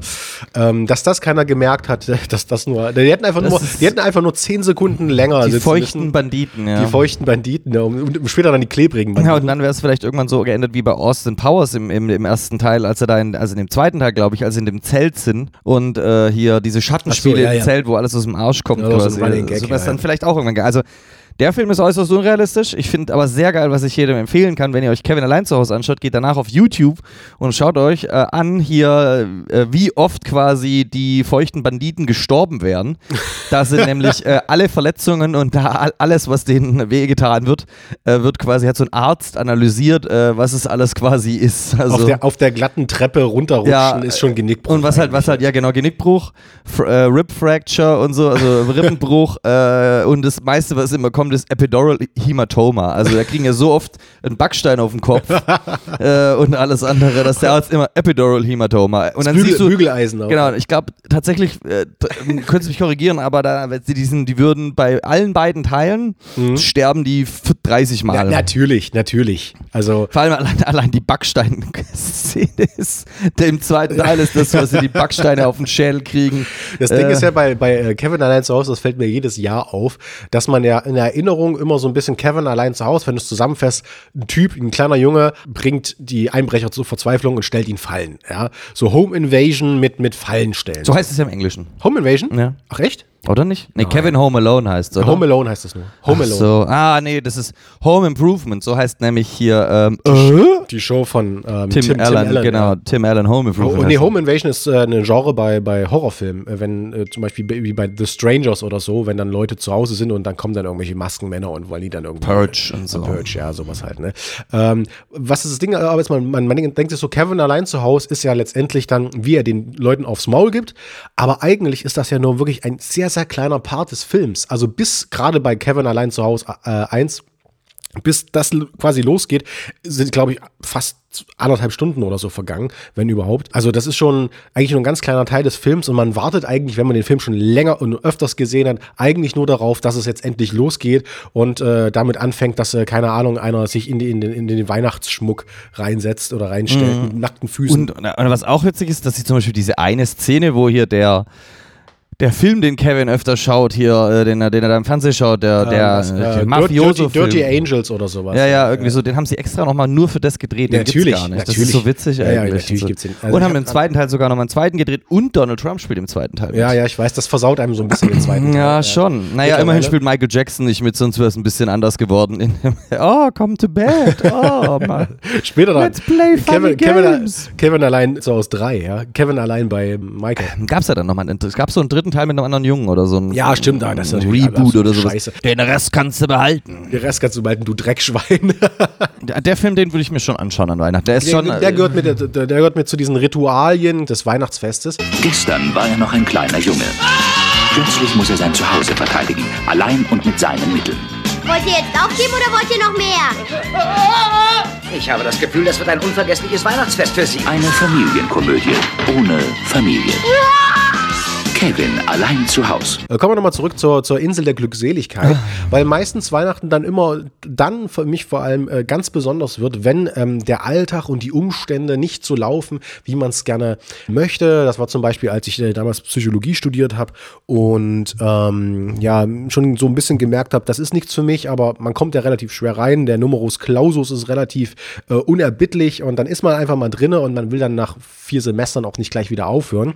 Ähm, dass das keiner gemerkt hat, dass das nur. Die hätten einfach Das nur, die hätten einfach nur zehn Sekunden länger Die feuchten müssen. Banditen, ja. Die feuchten Banditen, ja, und, und später dann die klebrigen Banditen. Ja, und dann wäre es vielleicht irgendwann so geendet wie bei Austin Powers im, im, im ersten Teil, als er da in, also in dem zweiten Teil, glaube ich, als sie in dem Zelt sind und äh, hier diese Schattenspiele so, ja, im. Zelt, wo alles aus dem Arsch kommt Ja, quasi. so wäre es ja, dann vielleicht auch irgendwann. Also der Film ist äußerst unrealistisch. Ich finde aber sehr geil, was ich jedem empfehlen kann, wenn ihr euch Kevin allein zu Hause anschaut, geht danach auf YouTube und schaut euch äh, an hier, äh, wie oft quasi die feuchten Banditen gestorben wären. Da sind nämlich äh, alle Verletzungen und da all- alles, was denen wehgetan wird, äh, wird quasi, hat so ein Arzt analysiert, äh, was es alles quasi ist. Also, auf, der, auf der glatten Treppe runterrutschen Ja, ist schon Genickbruch. und was halt, was halt, ja genau, Genickbruch, äh, Rib Fracture und so, also Rippenbruch und das meiste, was immer kommt, ist Epidural Hämatoma. Also da kriegen ja so oft einen Backstein auf den Kopf äh, und alles andere, dass der Arzt immer Epidural Hämatoma. Und dann Bügel, siehst du, Bügeleisen auch. Genau, ich glaube tatsächlich, äh, könntest mich korrigieren, aber da, sie diesen, die würden bei allen beiden Teilen sterben die f- 30 Mal. Ja, natürlich, natürlich. Also Vor allem allein, allein die Backstein-Szene ist, der im zweiten Teil ist das, was sie die Backsteine auf den Schädel kriegen. Das Ding Äh, ist ja bei, bei äh, Kevin allein zu Hause, das fällt mir jedes Jahr auf, dass man ja in der Erinnerung immer so ein bisschen Kevin allein zu Hause, wenn du es zusammenfasst, ein Typ, ein kleiner Junge, bringt die Einbrecher zur Verzweiflung und stellt ihnen Fallen. Ja? So Home Invasion mit, mit Fallen stellen. So heißt es ja im Englischen. Home Invasion? Ja. Ach echt? Oder nicht? Nee, Kevin Home Alone heißt es, oder? Home Alone heißt das nur. Home Ach Alone. so. Ah, nee, das ist Home Improvement. So heißt nämlich hier ähm, äh? Die Show von ähm, Tim, Allen, genau. ja. Tim Allen Home Oh, Improvement. nee, heißt Home Invasion ist äh, ein Genre bei, bei Horrorfilmen. Äh, Wenn äh, zum Beispiel bei- wie bei The Strangers oder so, wenn dann Leute zu Hause sind und dann kommen dann irgendwelche Maskenmänner und wollen die dann irgendwie. Purge und so. Purge, ja, sowas halt. Ne? Ähm, was ist das Ding? Aber jetzt mal, man, man denkt sich so, Kevin allein zu Hause ist ja letztendlich dann, wie er den Leuten aufs Maul gibt. Aber eigentlich ist das ja nur wirklich ein sehr, sehr kleiner Part des Films. Also bis gerade bei Kevin allein zu Hause äh, 1 bis das quasi losgeht, sind, glaube ich, fast anderthalb Stunden oder so vergangen, wenn überhaupt. Also das ist schon eigentlich nur ein ganz kleiner Teil des Films und man wartet eigentlich, wenn man den Film schon länger und öfters gesehen hat, eigentlich nur darauf, dass es jetzt endlich losgeht und äh, damit anfängt, dass, äh, keine Ahnung, einer sich in, die, in, den, in den Weihnachtsschmuck reinsetzt oder reinstellt mit nackten Füßen. Und, und was auch witzig ist, dass sie zum Beispiel diese eine Szene, wo hier der der Film, den Kevin öfter schaut, hier, äh, den, er- den er da im Fernsehen schaut, der, der, was, äh, äh, der Dirty, Mafioso-Film. Dirty Angels oder sowas. Ja, ja, irgendwie so, den haben sie extra nochmal nur für das gedreht, den Natürlich, gibt's gar nicht. Das natürlich. ist so witzig Ja, ja, eigentlich. natürlich und so. gibt's den. Also und haben hab- im zweiten Teil sogar nochmal einen zweiten gedreht und Donald Trump spielt im zweiten Teil mit. Ja, ja, ich weiß, das versaut einem so ein bisschen den zweiten Teil. Ja, schon. Naja, immerhin spielt Michael Jackson nicht mit, sonst wäre es ein bisschen anders geworden. Oh, come to bed. Oh, Mann. Später dann. Let's play funny Kevin, Kevin, games. Kevin allein so aus drei, ja. Kevin allein bei Michael. Gab's ja dann nochmal. Es gab so einen dritten Teil mit einem anderen Jungen oder so ein Ja, stimmt, ah, das ist ein natürlich Reboot oder sowas. scheiße. Den Rest kannst du behalten. Den Rest kannst du behalten, du Dreckschwein. Der, der Film, den würde ich mir schon anschauen an Weihnachten. Der ist Der, schon. der, äh, gehört mit, der, der gehört mit zu diesen Ritualien des Weihnachtsfestes. Gestern war er noch ein kleiner Junge. Plötzlich muss er sein Zuhause verteidigen, allein und mit seinen Mitteln. Wollt ihr jetzt aufgeben oder wollt ihr noch mehr? Ich habe das Gefühl, das wird ein unvergessliches Weihnachtsfest für Sie. Eine Familienkomödie ohne Familie. Kevin allein zu Haus. Äh, Kommen wir nochmal zurück zur, zur Insel der Glückseligkeit, weil meistens Weihnachten dann immer, dann für mich vor allem äh, ganz besonders wird, wenn ähm, der Alltag und die Umstände nicht so laufen, wie man es gerne möchte. Das war zum Beispiel, als ich äh, damals Psychologie studiert habe und ähm, ja, schon so ein bisschen gemerkt habe, das ist nichts für mich, aber man kommt ja relativ schwer rein. Der Numerus Clausus ist relativ äh, unerbittlich und dann ist man einfach mal drinne und man will dann nach vier Semestern auch nicht gleich wieder aufhören.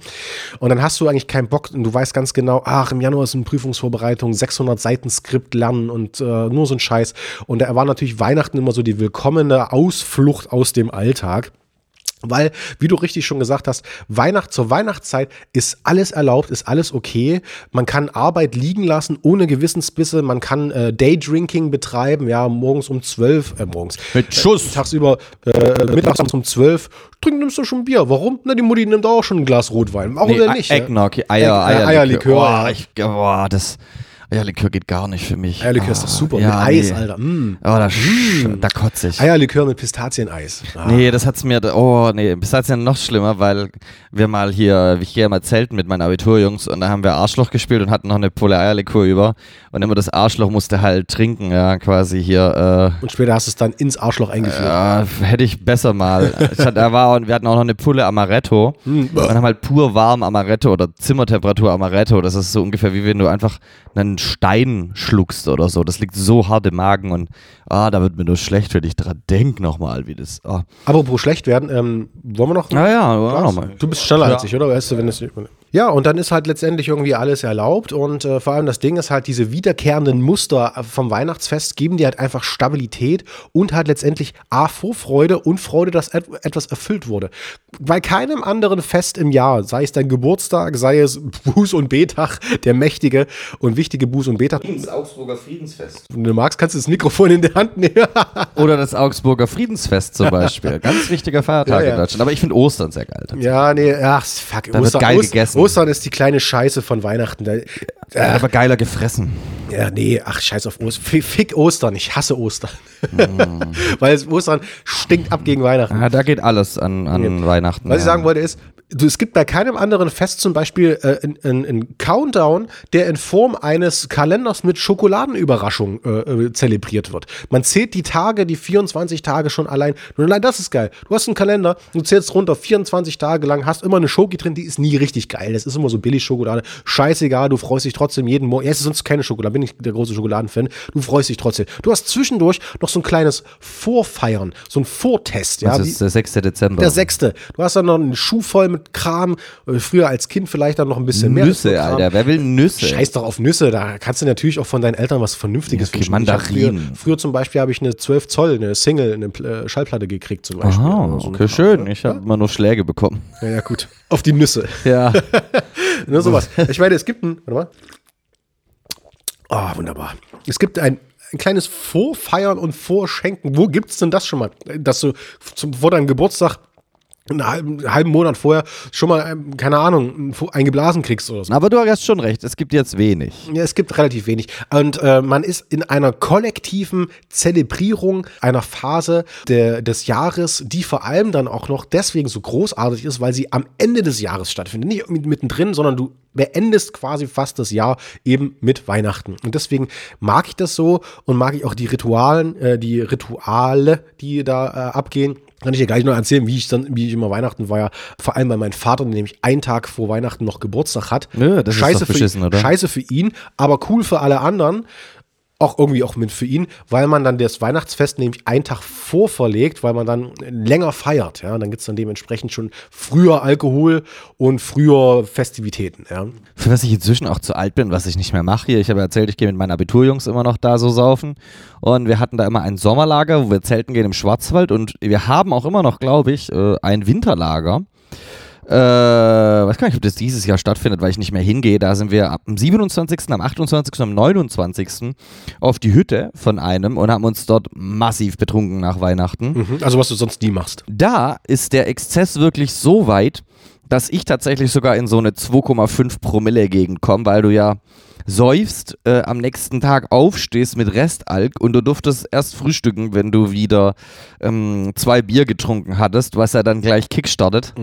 Und dann hast du eigentlich keinen Bock und du weißt ganz genau, ach, im Januar ist eine Prüfungsvorbereitung, 600 Seiten Skript lernen und äh, nur so ein Scheiß. Und da war natürlich Weihnachten immer so die willkommene Ausflucht aus dem Alltag. Weil, wie du richtig schon gesagt hast, Weihnacht zur Weihnachtszeit ist alles erlaubt, ist alles okay. Man kann Arbeit liegen lassen ohne Gewissensbisse. Man kann äh, Daydrinking betreiben, ja, morgens um zwölf, äh, morgens. Mit Schuss. Äh, tagsüber, äh, mittags um zwölf. Trink, nimmst du schon Bier. Warum? Na, die Mutti nimmt auch schon ein Glas Rotwein. Warum Nee, denn nicht? ja? Eggnog, Eier, äh, Eierlikör. Eierlikör. Ja. ich, boah, das Eierlikör geht gar nicht für mich. Eierlikör ist doch super. Ja, mit Eis, nee. Alter. Mm. Oh, da, sch- da kotze ich. Eierlikör mit Pistazieneis. Ah. Nee, das hat's mir, oh nee, ja noch schlimmer, weil wir mal hier, ich gehe ja mal zelten mit meinen Abiturjungs und da haben wir Arschloch gespielt und hatten noch eine Pulle Eierlikör über und immer das Arschloch musste halt trinken, ja, quasi hier, Und später hast du es dann ins Arschloch äh, eingeführt. ja, hätte ich besser mal. Da war, und wir hatten auch noch eine Pulle Amaretto Hm. und haben halt pur warm Amaretto oder Zimmertemperatur Amaretto, das ist so ungefähr wie wenn du einfach einen Stein schluckst oder so, das liegt so hart im Magen und ah, da wird mir nur schlecht, wenn ich dran denk nochmal, wie das, ah. Apropos schlecht werden, ähm, wollen wir noch? Ja, ja, noch mal. Du bist schneller Ja. als ich, oder? Weißt du, wenn es. Ja, und dann ist halt letztendlich irgendwie alles erlaubt und äh, vor allem das Ding ist halt, diese wiederkehrenden Muster vom Weihnachtsfest geben dir halt einfach Stabilität und halt letztendlich A, Vorfreude und Freude, dass et etwas erfüllt wurde. Bei keinem anderen Fest im Jahr, sei es dein Geburtstag, sei es Buß- und Betag, der mächtige und wichtige Buß- und Betag. Das Augsburger Friedensfest. Wenn du magst, kannst du das Mikrofon in der Hand nehmen. Oder das Augsburger Friedensfest zum Beispiel. Ganz wichtiger Feiertag Ja, ja. in Deutschland. Aber ich finde Ostern sehr geil. Ja, nee, ach, fuck. Da wird geil gegessen. Ostern ist die kleine Scheiße von Weihnachten. Da, Ja, aber geiler gefressen. ja, nee, ach, scheiß auf Ostern. Fick, Ostern, ich hasse Ostern. Weil es- Ostern stinkt ab gegen Weihnachten. Ja, da geht alles an, an Weihnachten. Was ich ja. sagen wollte ist, es gibt bei keinem anderen Fest zum Beispiel äh, einen Countdown, der in Form eines Kalenders mit Schokoladenüberraschung äh, äh, zelebriert wird. Man zählt die Tage, die 24 Tage schon allein. Und allein das ist geil. Du hast einen Kalender, du zählst runter 24 Tage lang, hast immer eine Schoki drin, die ist nie richtig geil. Das ist immer so billig Schokolade. Scheißegal, du freust dich trotzdem jeden Morgen. Ja, es ist sonst keine Schokolade, bin ich der große Schokoladenfan. Du freust dich trotzdem. Du hast zwischendurch noch so ein kleines Vorfeiern, so ein Vortest. Ja, das ist der 6. Dezember. der sechste. Du hast dann noch einen Schuh voll mit Kram. Äh, Früher als Kind vielleicht dann noch ein bisschen mehr. Nüsse. Alter. Wer will Nüsse? Scheiß doch auf Nüsse. Da kannst du natürlich auch von deinen Eltern was Vernünftiges Okay. Ich hab Mandarinen. Früher, früher zum Beispiel habe ich eine 12 Zoll, eine Single, eine äh, Schallplatte gekriegt zum Beispiel. Aha, Also, okay, schön. Ich habe immer nur Schläge bekommen. Ja, ja, gut. Auf die Nüsse. Ja. Nur sowas. Ich meine, es gibt ein. Warte mal. Oh, wunderbar. Es gibt ein, ein kleines Vorfeiern und Vorschenken. Wo gibt es denn das schon mal? Dass du zum, vor deinem Geburtstag einen halben, halben Monat vorher schon mal, ähm, keine Ahnung, ein, Fu- ein geblasen kriegst oder so. Aber du hast schon recht, es gibt jetzt wenig. Ja, es gibt relativ wenig. Und äh, man ist in einer kollektiven Zelebrierung einer Phase der, des Jahres, die vor allem dann auch noch deswegen so großartig ist, weil sie am Ende des Jahres stattfindet. Nicht irgendwie mittendrin, sondern du beendest quasi fast das Jahr eben mit Weihnachten. Und deswegen mag ich das so und mag ich auch die Ritualen, äh, die Rituale, die da äh, abgehen. Kann ich dir gleich noch erzählen, wie ich dann, wie ich immer Weihnachten war ja, vor allem bei meinem Vater, der nämlich einen Tag vor Weihnachten noch Geburtstag hat. Ja, das ist Scheiße doch für- beschissen, oder? Scheiße für ihn, aber cool für alle anderen. Auch irgendwie auch mit für ihn, weil man dann das Weihnachtsfest nämlich einen Tag vorverlegt, weil man dann länger feiert. Ja, dann gibt es dann dementsprechend schon früher Alkohol und früher Festivitäten. Ja. Für was ich inzwischen auch zu alt bin, was ich nicht mehr mache hier. Ich habe erzählt, ich gehe mit meinen Abiturjungs immer noch da so saufen. Und wir hatten da immer ein Sommerlager, wo wir zelten gehen im Schwarzwald. Und wir haben auch immer noch, glaube ich, äh, ein Winterlager. Äh, weiß gar nicht, ob das dieses Jahr stattfindet, weil ich nicht mehr hingehe. Da sind wir am 27., am 28., am 29. auf die Hütte von einem und haben uns dort massiv betrunken nach Weihnachten. Mhm. Also was du sonst nie machst. Da ist der Exzess wirklich so weit, dass ich tatsächlich sogar in so eine 2,5 Promille Gegend komme, weil du ja säufst, äh, am nächsten Tag aufstehst mit Restalk und du durftest erst frühstücken, wenn du wieder ähm, zwei Bier getrunken hattest, was ja dann gleich kickstartet.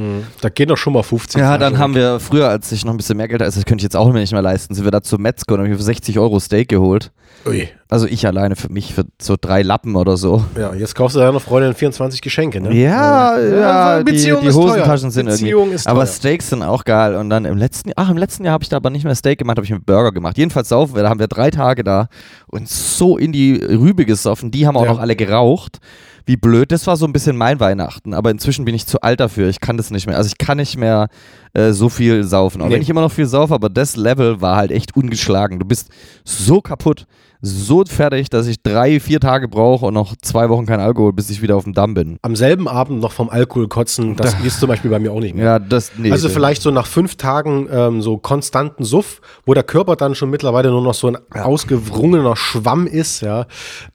Da gehen doch schon mal 15. Ja, dann haben wir früher, als ich noch ein bisschen mehr Geld hatte, das könnte ich jetzt auch nicht mehr leisten, sind wir da zum Metzger und haben für 60 Euro Steak geholt. Ui. Also ich alleine für mich für so drei Lappen oder so. Ja, jetzt kaufst du deiner Freundin 24 Geschenke, ne? Ja, ja, die, Beziehung die ist. Hosentaschen sind Beziehung irgendwie. aber. Steaks sind auch geil. Und dann im letzten, ach, im letzten Jahr habe ich da aber nicht mehr Steak gemacht, habe ich mit Burger gemacht. Jedenfalls saufen wir, da haben wir drei Tage da und so in die Rübe gesoffen. Die haben auch Ja. noch alle geraucht. Wie blöd. Das war so ein bisschen mein Weihnachten. Aber inzwischen bin ich zu alt dafür. Ich kann das nicht mehr. Also ich kann nicht mehr äh, so viel saufen. Auch Nee. wenn ich immer noch viel saufe, aber das Level war halt echt ungeschlagen. Du bist so kaputt. So fertig, dass ich drei, vier Tage brauche und noch zwei Wochen kein Alkohol, bis ich wieder auf dem Damm bin. Am selben Abend noch vom Alkohol kotzen, das ist zum Beispiel bei mir auch nicht mehr. Ja, das, nee. also vielleicht so nach fünf Tagen ähm, so konstanten Suff, wo der Körper dann schon mittlerweile nur noch so ein ausgewrungener Schwamm ist, ja.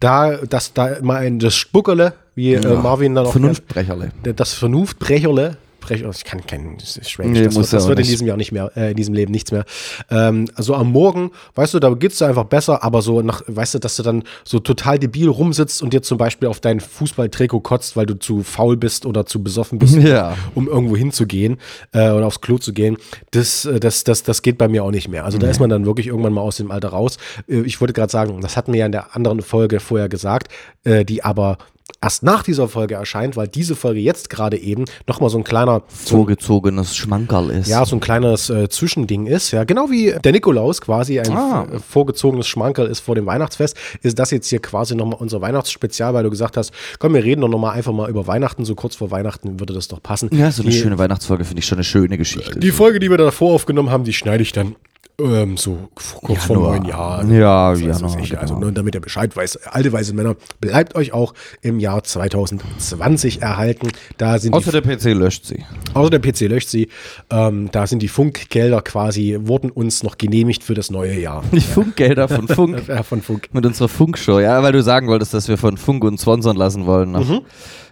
Da, das, da mal ein, das Spuckerle, wie äh, Marvin dann auch Vernunftbrecherle. das Vernunftbrecherle. Oh, ich kann kein Schwäbisch, Nee, das, wird, das wird in diesem Jahr nicht mehr, äh, in diesem Leben nichts mehr. Ähm, also am Morgen, weißt du, da geht's dir einfach besser, aber so nach, weißt du, dass du dann so total debil rumsitzt und dir zum Beispiel auf dein Fußballtrikot kotzt, weil du zu faul bist oder zu besoffen bist, Ja. um irgendwo hinzugehen äh, oder aufs Klo zu gehen, das, äh, das, das, das geht bei mir auch nicht mehr. Also da Nee. ist man dann wirklich irgendwann mal aus dem Alter raus. Äh, ich wollte gerade sagen, das hatten wir ja in der anderen Folge vorher gesagt, äh, die aber erst nach dieser Folge erscheint, weil diese Folge jetzt gerade eben nochmal so ein kleiner Vorgezogenes Schmankerl ist. ja, so ein kleines äh, Zwischending ist, ja, genau wie der Nikolaus quasi ein Ah. äh, vorgezogenes Schmankerl ist vor dem Weihnachtsfest, ist das jetzt hier quasi nochmal unser Weihnachtsspezial, weil du gesagt hast, komm, wir reden doch nochmal einfach mal über Weihnachten, so kurz vor Weihnachten würde das doch passen. Ja, so eine die, schöne Weihnachtsfolge finde ich schon eine schöne Geschichte. Die Folge, die wir davor aufgenommen haben, die schneide ich dann ähm, so kurz vor neun Jahren. Ja, ich, Also genau. nur damit ihr Bescheid weiß, alte weise Männer, bleibt euch auch im Jahr 2020 erhalten. Da sind Außer die, der PC löscht sie. außer der PC löscht sie. Ähm, da sind die Funkgelder quasi, wurden uns noch genehmigt für das neue Jahr. Die Funkgelder von Funk. Ja, von Funk. Mit unserer Funkshow, ja, weil du sagen wolltest, dass wir von Funk uns sponsern lassen wollen. noch.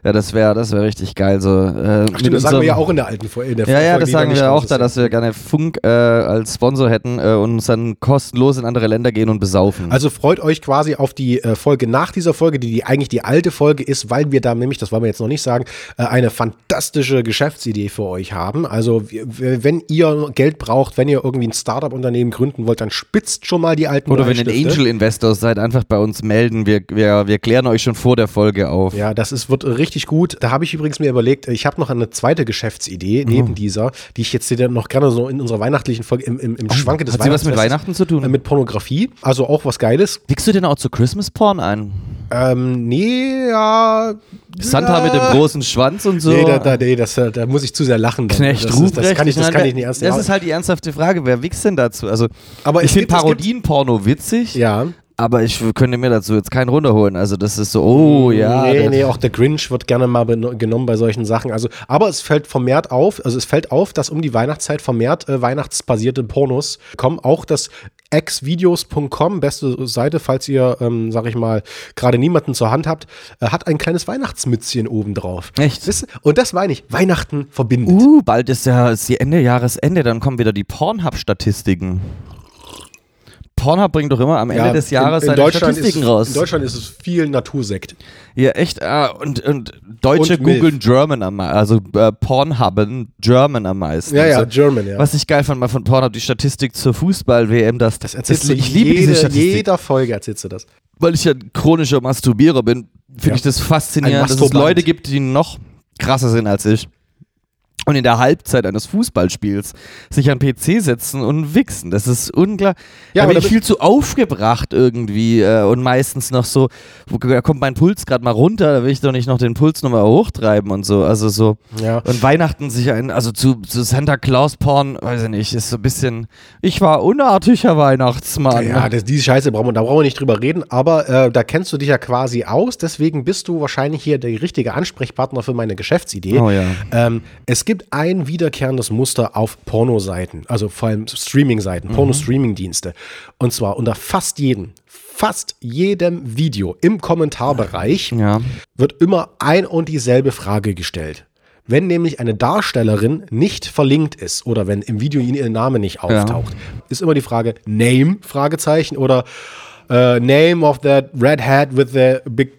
Ja, das wäre das wär richtig geil. So, äh. Ach, stimmt, das sagen wir ja auch in der alten Folge. In der Ja, ja, das sagen wir auch da, dass wir gerne Funk äh, als Sponsor hätten äh, und uns dann kostenlos in andere Länder gehen und besaufen. Also freut euch quasi auf die äh, Folge nach dieser Folge, die, die eigentlich die alte Folge ist, weil wir da nämlich, das wollen wir jetzt noch nicht sagen, äh, eine fantastische Geschäftsidee für euch haben. Also wenn ihr Geld braucht, wenn ihr irgendwie ein Startup-Unternehmen gründen wollt, dann spitzt schon mal die alten Oder wenn ihr ein. Angel-Investor seid, einfach bei uns melden. Wir, wir, wir klären euch schon vor der Folge auf. Ja, das ist, wird richtig gut. Da habe ich übrigens mir überlegt, ich habe noch eine zweite Geschäftsidee Mhm. neben dieser, die ich jetzt dir noch gerne so in unserer weihnachtlichen Folge im, im, im Schwanke des Hat sie was mit Weihnachten zu tun? Äh, mit Pornografie, also auch was Geiles. Wickst du denn auch zu Christmas-Porn ein? Ähm, nee, ja. Santa ja. mit dem großen Schwanz und so? Nee, da, da, nee das, äh, da muss ich zu sehr lachen. dann. Knecht das, ist, das kann ich, das kann ich nicht ernst Das nehmen. ist halt die ernsthafte Frage. Wer wichst denn dazu? Also, Aber ich finde Parodien-Porno witzig. Ja. Aber ich könnte mir dazu jetzt keinen runterholen. Also, das ist so, oh ja. Nee, nee, auch der Grinch wird gerne mal genommen bei solchen Sachen. Also, aber es fällt vermehrt auf, also es fällt auf, dass um die Weihnachtszeit vermehrt äh, weihnachtsbasierte Pornos kommen. Auch das xvideos.com, beste Seite, falls ihr, ähm, sag ich mal, gerade niemanden zur Hand habt, äh, hat ein kleines Weihnachtsmützchen oben drauf. Echt? Wisst? Und das meine ich, Weihnachten verbindet. Uh, bald ist ja ist die Ende Jahresende, dann kommen wieder die Pornhub-Statistiken. Pornhub bringt doch immer am Ende des Jahres in, in seine Statistiken ist, raus. In Deutschland ist es viel Natursekt. Ja, echt. Ah, und, und Deutsche Und googeln German am meisten. Also äh, Pornhubben German am meisten. Ja, ja, so. German, ja. Was ich geil fand mal von Pornhub, die Statistik zur Fußball-WM, das, das Erzählst du ich liebe jede, diese Statistik. jeder Folge erzählst du das. Weil ich ja ein chronischer Masturbierer bin, finde Ja. ich das faszinierend, dass es. Leute gibt, die noch krasser sind als ich. Und in der Halbzeit eines Fußballspiels sich an den PC setzen und wichsen. Das ist unklar. Ja, da bin ich viel zu aufgebracht irgendwie äh, und meistens noch so, wo, da kommt mein Puls gerade mal runter, da will ich doch nicht noch den Puls nochmal hochtreiben und so. Also so. Ja. Und Weihnachten sich ein, also zu, zu Santa Claus Porn, weiß ich nicht, ist so ein bisschen, ich war unartiger Weihnachtsmann. Ja, das, diese Scheiße brauchen wir, da brauchen wir nicht drüber reden, aber äh, da kennst du dich ja quasi aus, deswegen bist du wahrscheinlich hier der richtige Ansprechpartner für meine Geschäftsidee. Oh ja. ähm, es gibt ein wiederkehrendes Muster auf Pornoseiten, also vor allem Streaming-Seiten, Mhm. Porno-Streaming-Dienste. Und zwar unter fast jedem, fast jedem Video im Kommentarbereich Ja. wird immer ein und dieselbe Frage gestellt. Wenn nämlich eine Darstellerin nicht verlinkt ist oder wenn im Video ihr Name nicht auftaucht, ist immer die Frage Name Fragezeichen oder äh, Name of that red hat with the big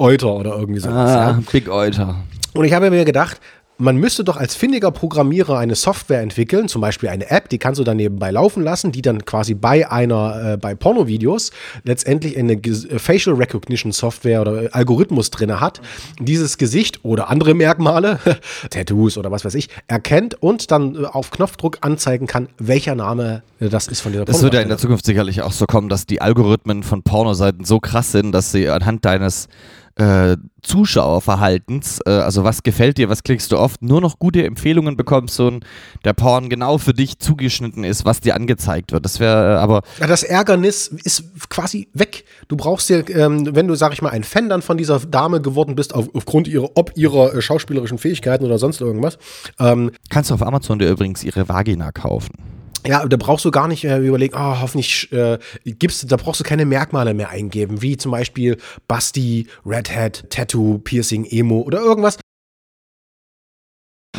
Euter oder irgendwie sowas. Ah, Ja. Big Euter. Und ich habe mir gedacht, man müsste doch als findiger Programmierer eine Software entwickeln, zum Beispiel eine App, die kannst du dann nebenbei laufen lassen, die dann quasi bei einer, äh, bei Pornovideos letztendlich eine äh, Facial Recognition Software oder äh, Algorithmus drin hat, dieses Gesicht oder andere Merkmale, Tattoos oder was weiß ich, erkennt und dann äh, auf Knopfdruck anzeigen kann, welcher Name das ist von dieser Das wird ja in der. Zukunft sicherlich auch so kommen, dass die Algorithmen von Pornoseiten so krass sind, dass sie anhand deines äh, Zuschauerverhaltens, äh, also was gefällt dir, was klickst du oft, nur noch gute Empfehlungen bekommst und der Porn genau für dich zugeschnitten ist, was dir angezeigt wird. Das wäre äh, aber. Ja, das Ärgernis ist quasi weg. Du brauchst dir, ähm, wenn du, sag ich mal, ein Fan dann von dieser Dame geworden bist, auf, aufgrund ihrer, ob ihrer äh, schauspielerischen Fähigkeiten oder sonst irgendwas. Ähm, Kannst du auf Amazon dir übrigens ihre Vagina kaufen. Ja, da brauchst du gar nicht äh, überlegen, oh, hoffentlich äh, gibt's, da brauchst du keine Merkmale mehr eingeben, wie zum Beispiel Basti, Redhead, Tattoo, Piercing, Emo oder irgendwas.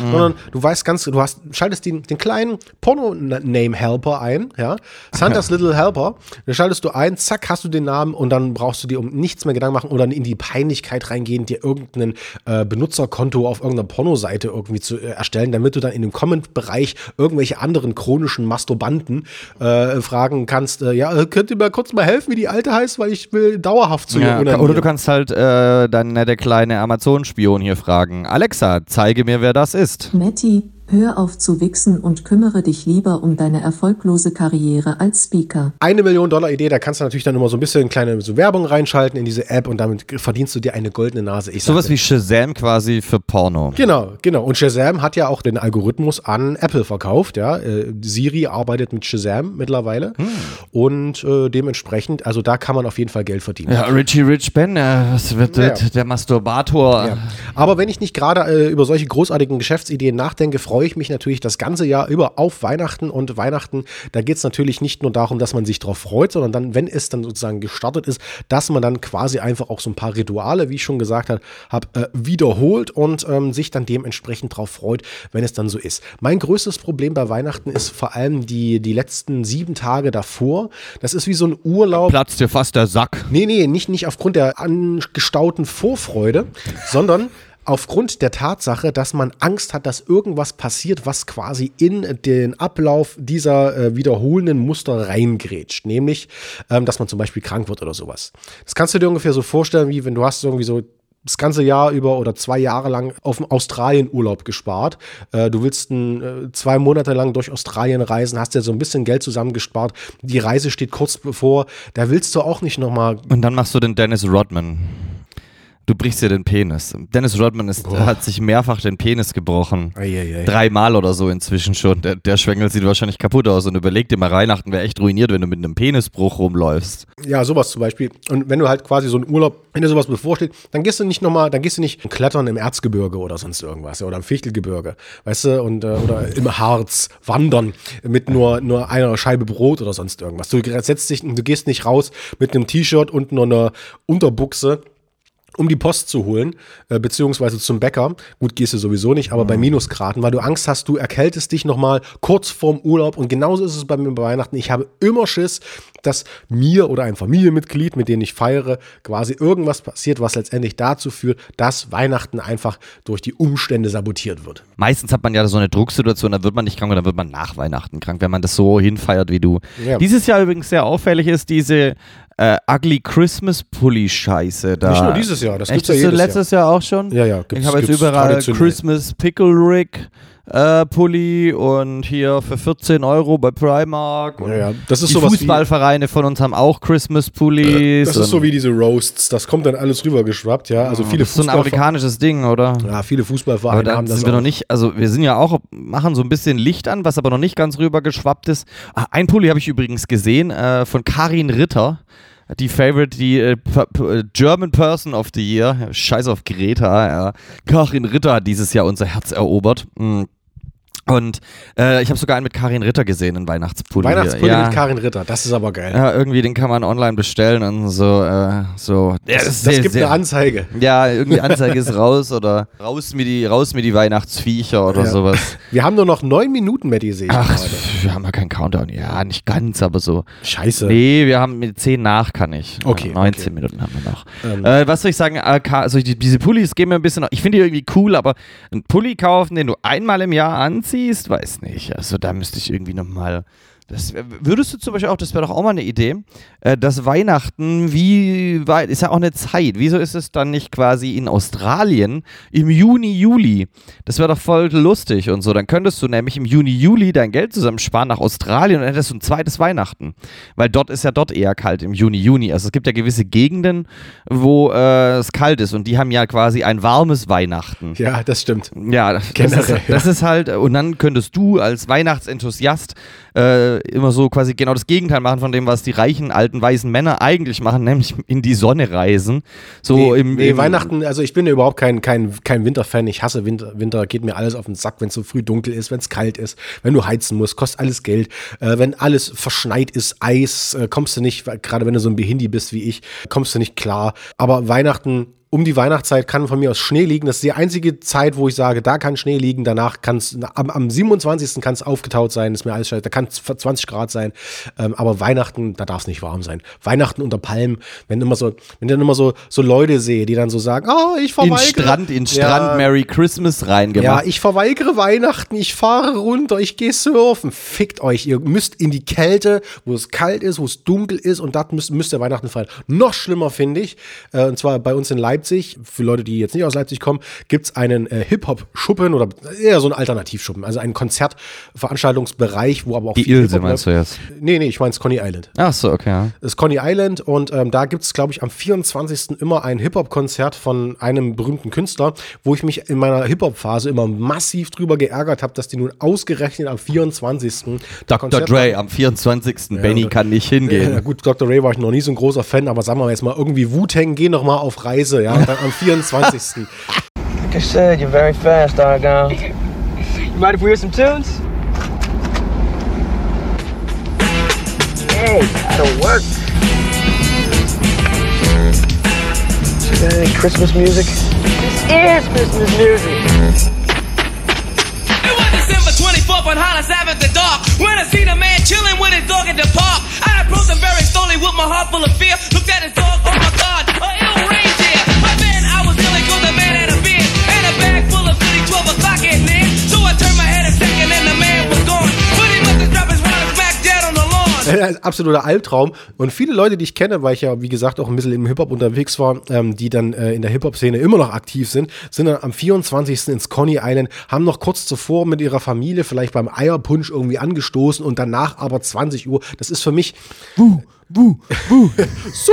Mhm. Sondern du weißt ganz, du hast, schaltest den, den kleinen Porno-Name-Helper ein, ja. Santa's Little Helper. Dann schaltest du ein, zack, hast du den Namen und dann brauchst du dir um nichts mehr Gedanken machen oder in die Peinlichkeit reingehen, dir irgendein äh, Benutzerkonto auf irgendeiner Pornoseite irgendwie zu äh, erstellen, damit du dann in dem Comment-Bereich irgendwelche anderen chronischen Masturbanten äh, fragen kannst, äh, ja, könnt ihr mir kurz mal helfen, wie die alte heißt, weil ich will dauerhaft zu Ja, oder du kannst halt äh, dann der kleine Amazon-Spion hier fragen. Alexa, zeige mir, wer das ist. Matti, hör auf zu wichsen und kümmere dich lieber um deine erfolglose Karriere als Speaker. eine Million Dollar Idee, da kannst du natürlich dann immer so ein bisschen kleine so Werbung reinschalten in diese App und damit verdienst du dir eine goldene Nase. Ich Sowas sagte- wie Shazam quasi für Porno. Genau, genau. Und Shazam hat ja auch den Algorithmus an Apple verkauft, ja. Äh, Siri arbeitet mit Shazam mittlerweile. Hm. Und äh, dementsprechend, also da kann man auf jeden Fall Geld verdienen. Ja, Richie Rich Ben, äh, was wird Ja. der Masturbator? Ja. Aber wenn ich nicht gerade äh, über solche großartigen Geschäftsideen nachdenke, freue ich mich natürlich das ganze Jahr über auf Weihnachten. Und Weihnachten, da geht es natürlich nicht nur darum, dass man sich darauf freut, sondern dann, wenn es dann sozusagen gestartet ist, dass man dann quasi einfach auch so ein paar Rituale, wie ich schon gesagt habe, hab, äh, wiederholt und ähm, sich dann dementsprechend darauf freut, wenn es dann so ist. Mein größtes Problem bei Weihnachten ist vor allem die, die letzten sieben Tage davor. Das ist wie so ein Urlaub. Platzt dir fast der Sack. Nee, nee, nicht, nicht aufgrund der angestauten Vorfreude, sondern aufgrund der Tatsache, dass man Angst hat, dass irgendwas passiert, was quasi in den Ablauf dieser äh, wiederholenden Muster reingrätscht. Nämlich, ähm, dass man zum Beispiel krank wird oder sowas. Das kannst du dir ungefähr so vorstellen, wie wenn du hast irgendwie so das ganze Jahr über oder zwei Jahre lang auf dem Australien-Urlaub gespart. Äh, du willst äh, zwei Monate lang durch Australien reisen, hast ja so ein bisschen Geld zusammengespart. Die Reise steht kurz bevor. Da willst du auch nicht nochmal Und dann machst du den Dennis Rodman. Du brichst dir den Penis. Dennis Rodman ist, hat sich mehrfach den Penis gebrochen. Eieiei. Dreimal oder so inzwischen schon. Der, der Schwengel sieht wahrscheinlich kaputt aus und überleg dir mal, Weihnachten wäre echt ruiniert, wenn du mit einem Penisbruch rumläufst. Ja, sowas zum Beispiel. Und wenn du halt quasi so einen Urlaub, wenn dir sowas bevorsteht, dann gehst du nicht nochmal, dann gehst du nicht klettern im Erzgebirge oder sonst irgendwas, oder im Fichtelgebirge, weißt du, und, äh, oder im Harz wandern mit nur, nur einer Scheibe Brot oder sonst irgendwas. Du setzt dich, du gehst nicht raus mit einem T-Shirt und nur einer Unterbuchse um die Post zu holen, äh, beziehungsweise zum Bäcker. Gut, gehst du sowieso nicht, aber bei Minusgraden, weil du Angst hast, du erkältest dich nochmal kurz vorm Urlaub und genauso ist es bei mir bei Weihnachten. Ich habe immer Schiss, dass mir oder ein Familienmitglied, mit dem ich feiere, quasi irgendwas passiert, was letztendlich dazu führt, dass Weihnachten einfach durch die Umstände sabotiert wird. Meistens hat man ja so eine Drucksituation, dann wird man nicht krank und dann wird man nach Weihnachten krank, wenn man das so hinfeiert wie du. Ja. Dieses Jahr übrigens sehr auffällig ist diese äh, Ugly Christmas Pulli Scheiße da. Nicht nur dieses Jahr, das Echt, gibt's ja jedes letztes Jahr. auch schon. Ja, ja, Ich gibt's- habe jetzt überall. Christmas Pickle Rick äh, Pulli und hier für 14 Euro bei Primark. Und Ja, ja, das ist die sowas Fußballvereine von uns haben auch Christmas Pullis. Das ist so wie diese Roasts, das kommt dann alles rübergeschwappt, ja. Also viele das ist so ein amerikanisches Ding, oder? Ja, viele Aber Fußballvereine da haben das sind wir auch. noch nicht, also wir sind ja auch, machen so ein bisschen Licht an, was aber noch nicht ganz rübergeschwappt ist. Ah, ein Pulli habe ich übrigens gesehen äh, von Karin Ritter. Die Favorite, die äh, P- German Person of the Year. Scheiß auf Greta, ja. Karin Ritter hat dieses Jahr unser Herz erobert. Mm. Und äh, ich habe sogar einen mit Karin Ritter gesehen, einen Weihnachtspulli. Weihnachtspulli ja. mit Karin Ritter, das ist aber geil. Ja, irgendwie den kann man online bestellen und so, äh, so. Ja, Das- ist das sehr, gibt sehr- eine Anzeige. Ja, irgendwie Anzeige ist raus oder raus mit die, raus mit die Weihnachtsviecher oder Ja. sowas. Wir haben nur noch neun Minuten, Matti, sehe ich Ach, gerade. wir haben ja keinen Countdown. Ja, nicht ganz, aber so. Scheiße. Nee, wir haben mit 10 nach kann ich. Okay, Ja, 19 okay. Minuten haben wir noch. Ähm. Äh, was soll ich sagen? Äh, also die, diese Pullis gehen mir ein bisschen. Ich finde die irgendwie cool, aber einen Pulli kaufen, den du einmal im Jahr anziehst, weiß nicht. Also da müsste ich irgendwie nochmal. Das, würdest du zum Beispiel auch, das wäre doch auch mal eine Idee, äh, dass Weihnachten, wie weit, ist ja auch eine Zeit, wieso ist es dann nicht quasi in Australien im Juni, Juli? Das wäre doch voll lustig und so. Dann könntest du nämlich im Juni, Juli dein Geld zusammensparen nach Australien und dann hättest du ein zweites Weihnachten. Weil dort ist ja dort eher kalt im Juni, Juni. Also es gibt ja gewisse Gegenden, wo äh, es kalt ist und die haben ja quasi ein warmes Weihnachten. Ja, das stimmt. Ja, das, Generell, ist, ja. das ist halt, und dann könntest du als Weihnachtsenthusiast äh, immer so quasi genau das Gegenteil machen von dem, was die reichen, alten, weißen Männer eigentlich machen, nämlich in die Sonne reisen. So nee, im, nee, im Weihnachten, also ich bin ja überhaupt kein, kein, kein Winterfan. Ich hasse Winter. Winter geht mir alles auf den Sack, wenn es so früh dunkel ist, wenn es kalt ist, wenn du heizen musst, kostet alles Geld. Äh, wenn alles verschneit ist, Eis, äh, kommst du nicht, gerade wenn du so ein Behindi bist wie ich, kommst du nicht klar. Aber Weihnachten, um die Weihnachtszeit kann von mir aus Schnee liegen. Das ist die einzige Zeit, wo ich sage, da kann Schnee liegen. Danach kann es, am, am 27. kann es aufgetaut sein, ist mir alles scheiße. Da kann es 20 Grad sein. Ähm, aber Weihnachten, da darf es nicht warm sein. Weihnachten unter Palmen, wenn immer so, wenn ich dann immer so, so Leute sehe, die dann so sagen, ah, ich in verweigere. Strand, in Ja. Strand Merry Christmas Ja, reingemacht. ich verweigere Weihnachten, ich fahre runter, ich gehe surfen. Fickt euch, ihr müsst in die Kälte, wo es kalt ist, wo es dunkel ist und das müsst, müsst ihr Weihnachten feiern. Noch schlimmer finde ich, äh, und zwar bei uns in Leipzig, für Leute, die jetzt nicht aus Leipzig kommen, gibt es einen äh, Hip-Hop-Schuppen oder eher so einen Alternativschuppen, also einen Konzertveranstaltungsbereich, wo aber auch Die viel Ilse meinst du jetzt? Nee, nee, ich meine Coney Island. Ach so, okay. Ja. Das ist Coney Island und ähm, da gibt es, glaube ich, am 24. immer ein Hip-Hop-Konzert von einem berühmten Künstler, wo ich mich in meiner Hip-Hop-Phase immer massiv drüber geärgert habe, dass die nun ausgerechnet am 24. Dr. Konzert Dre am 24. Benny kann nicht hingehen. Ja, gut, Dr. Ray war ich noch nie so ein großer Fan, aber sagen wir jetzt mal irgendwie Wu-Tang, geh noch mal auf Reise, ja, und dann am 24. Like I said, you're very fast, Argon. You mind if we hear some tunes? Hey, that'll work. You got any Christmas music? This is Christmas music. It was December 24th on Hollis Ave at the dark. When I seen a man chilling with his dog at the park. I approached him very slowly with my heart full of fear. Looked at his dog, oh my god, absoluter Albtraum. Und viele Leute, die ich kenne, weil ich ja, wie gesagt, auch ein bisschen im Hip-Hop unterwegs war, ähm, die dann äh, in der Hip-Hop-Szene immer noch aktiv sind, sind dann am 24. ins Coney Island, haben noch kurz zuvor mit ihrer Familie vielleicht beim Eierpunsch irgendwie angestoßen und danach aber 20 Uhr. Das ist für mich. Wuh, wuh, wuh. so.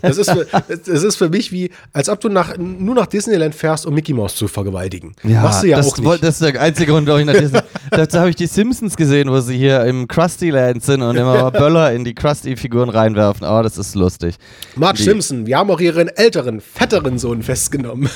Das ist, für, das ist für mich wie, als ob du nach, nur nach Disneyland fährst, um Mickey Mouse zu vergewaltigen. Machst du ja das, auch nicht. das ist der einzige Grund, warum ich nach Disney. Dazu habe ich die Simpsons gesehen, wo sie hier im Krusty Land sind und immer Böller in die Krusty-Figuren reinwerfen. Oh, das ist lustig. Marge Die- Simpson, wir haben auch ihren älteren, fetteren Sohn festgenommen.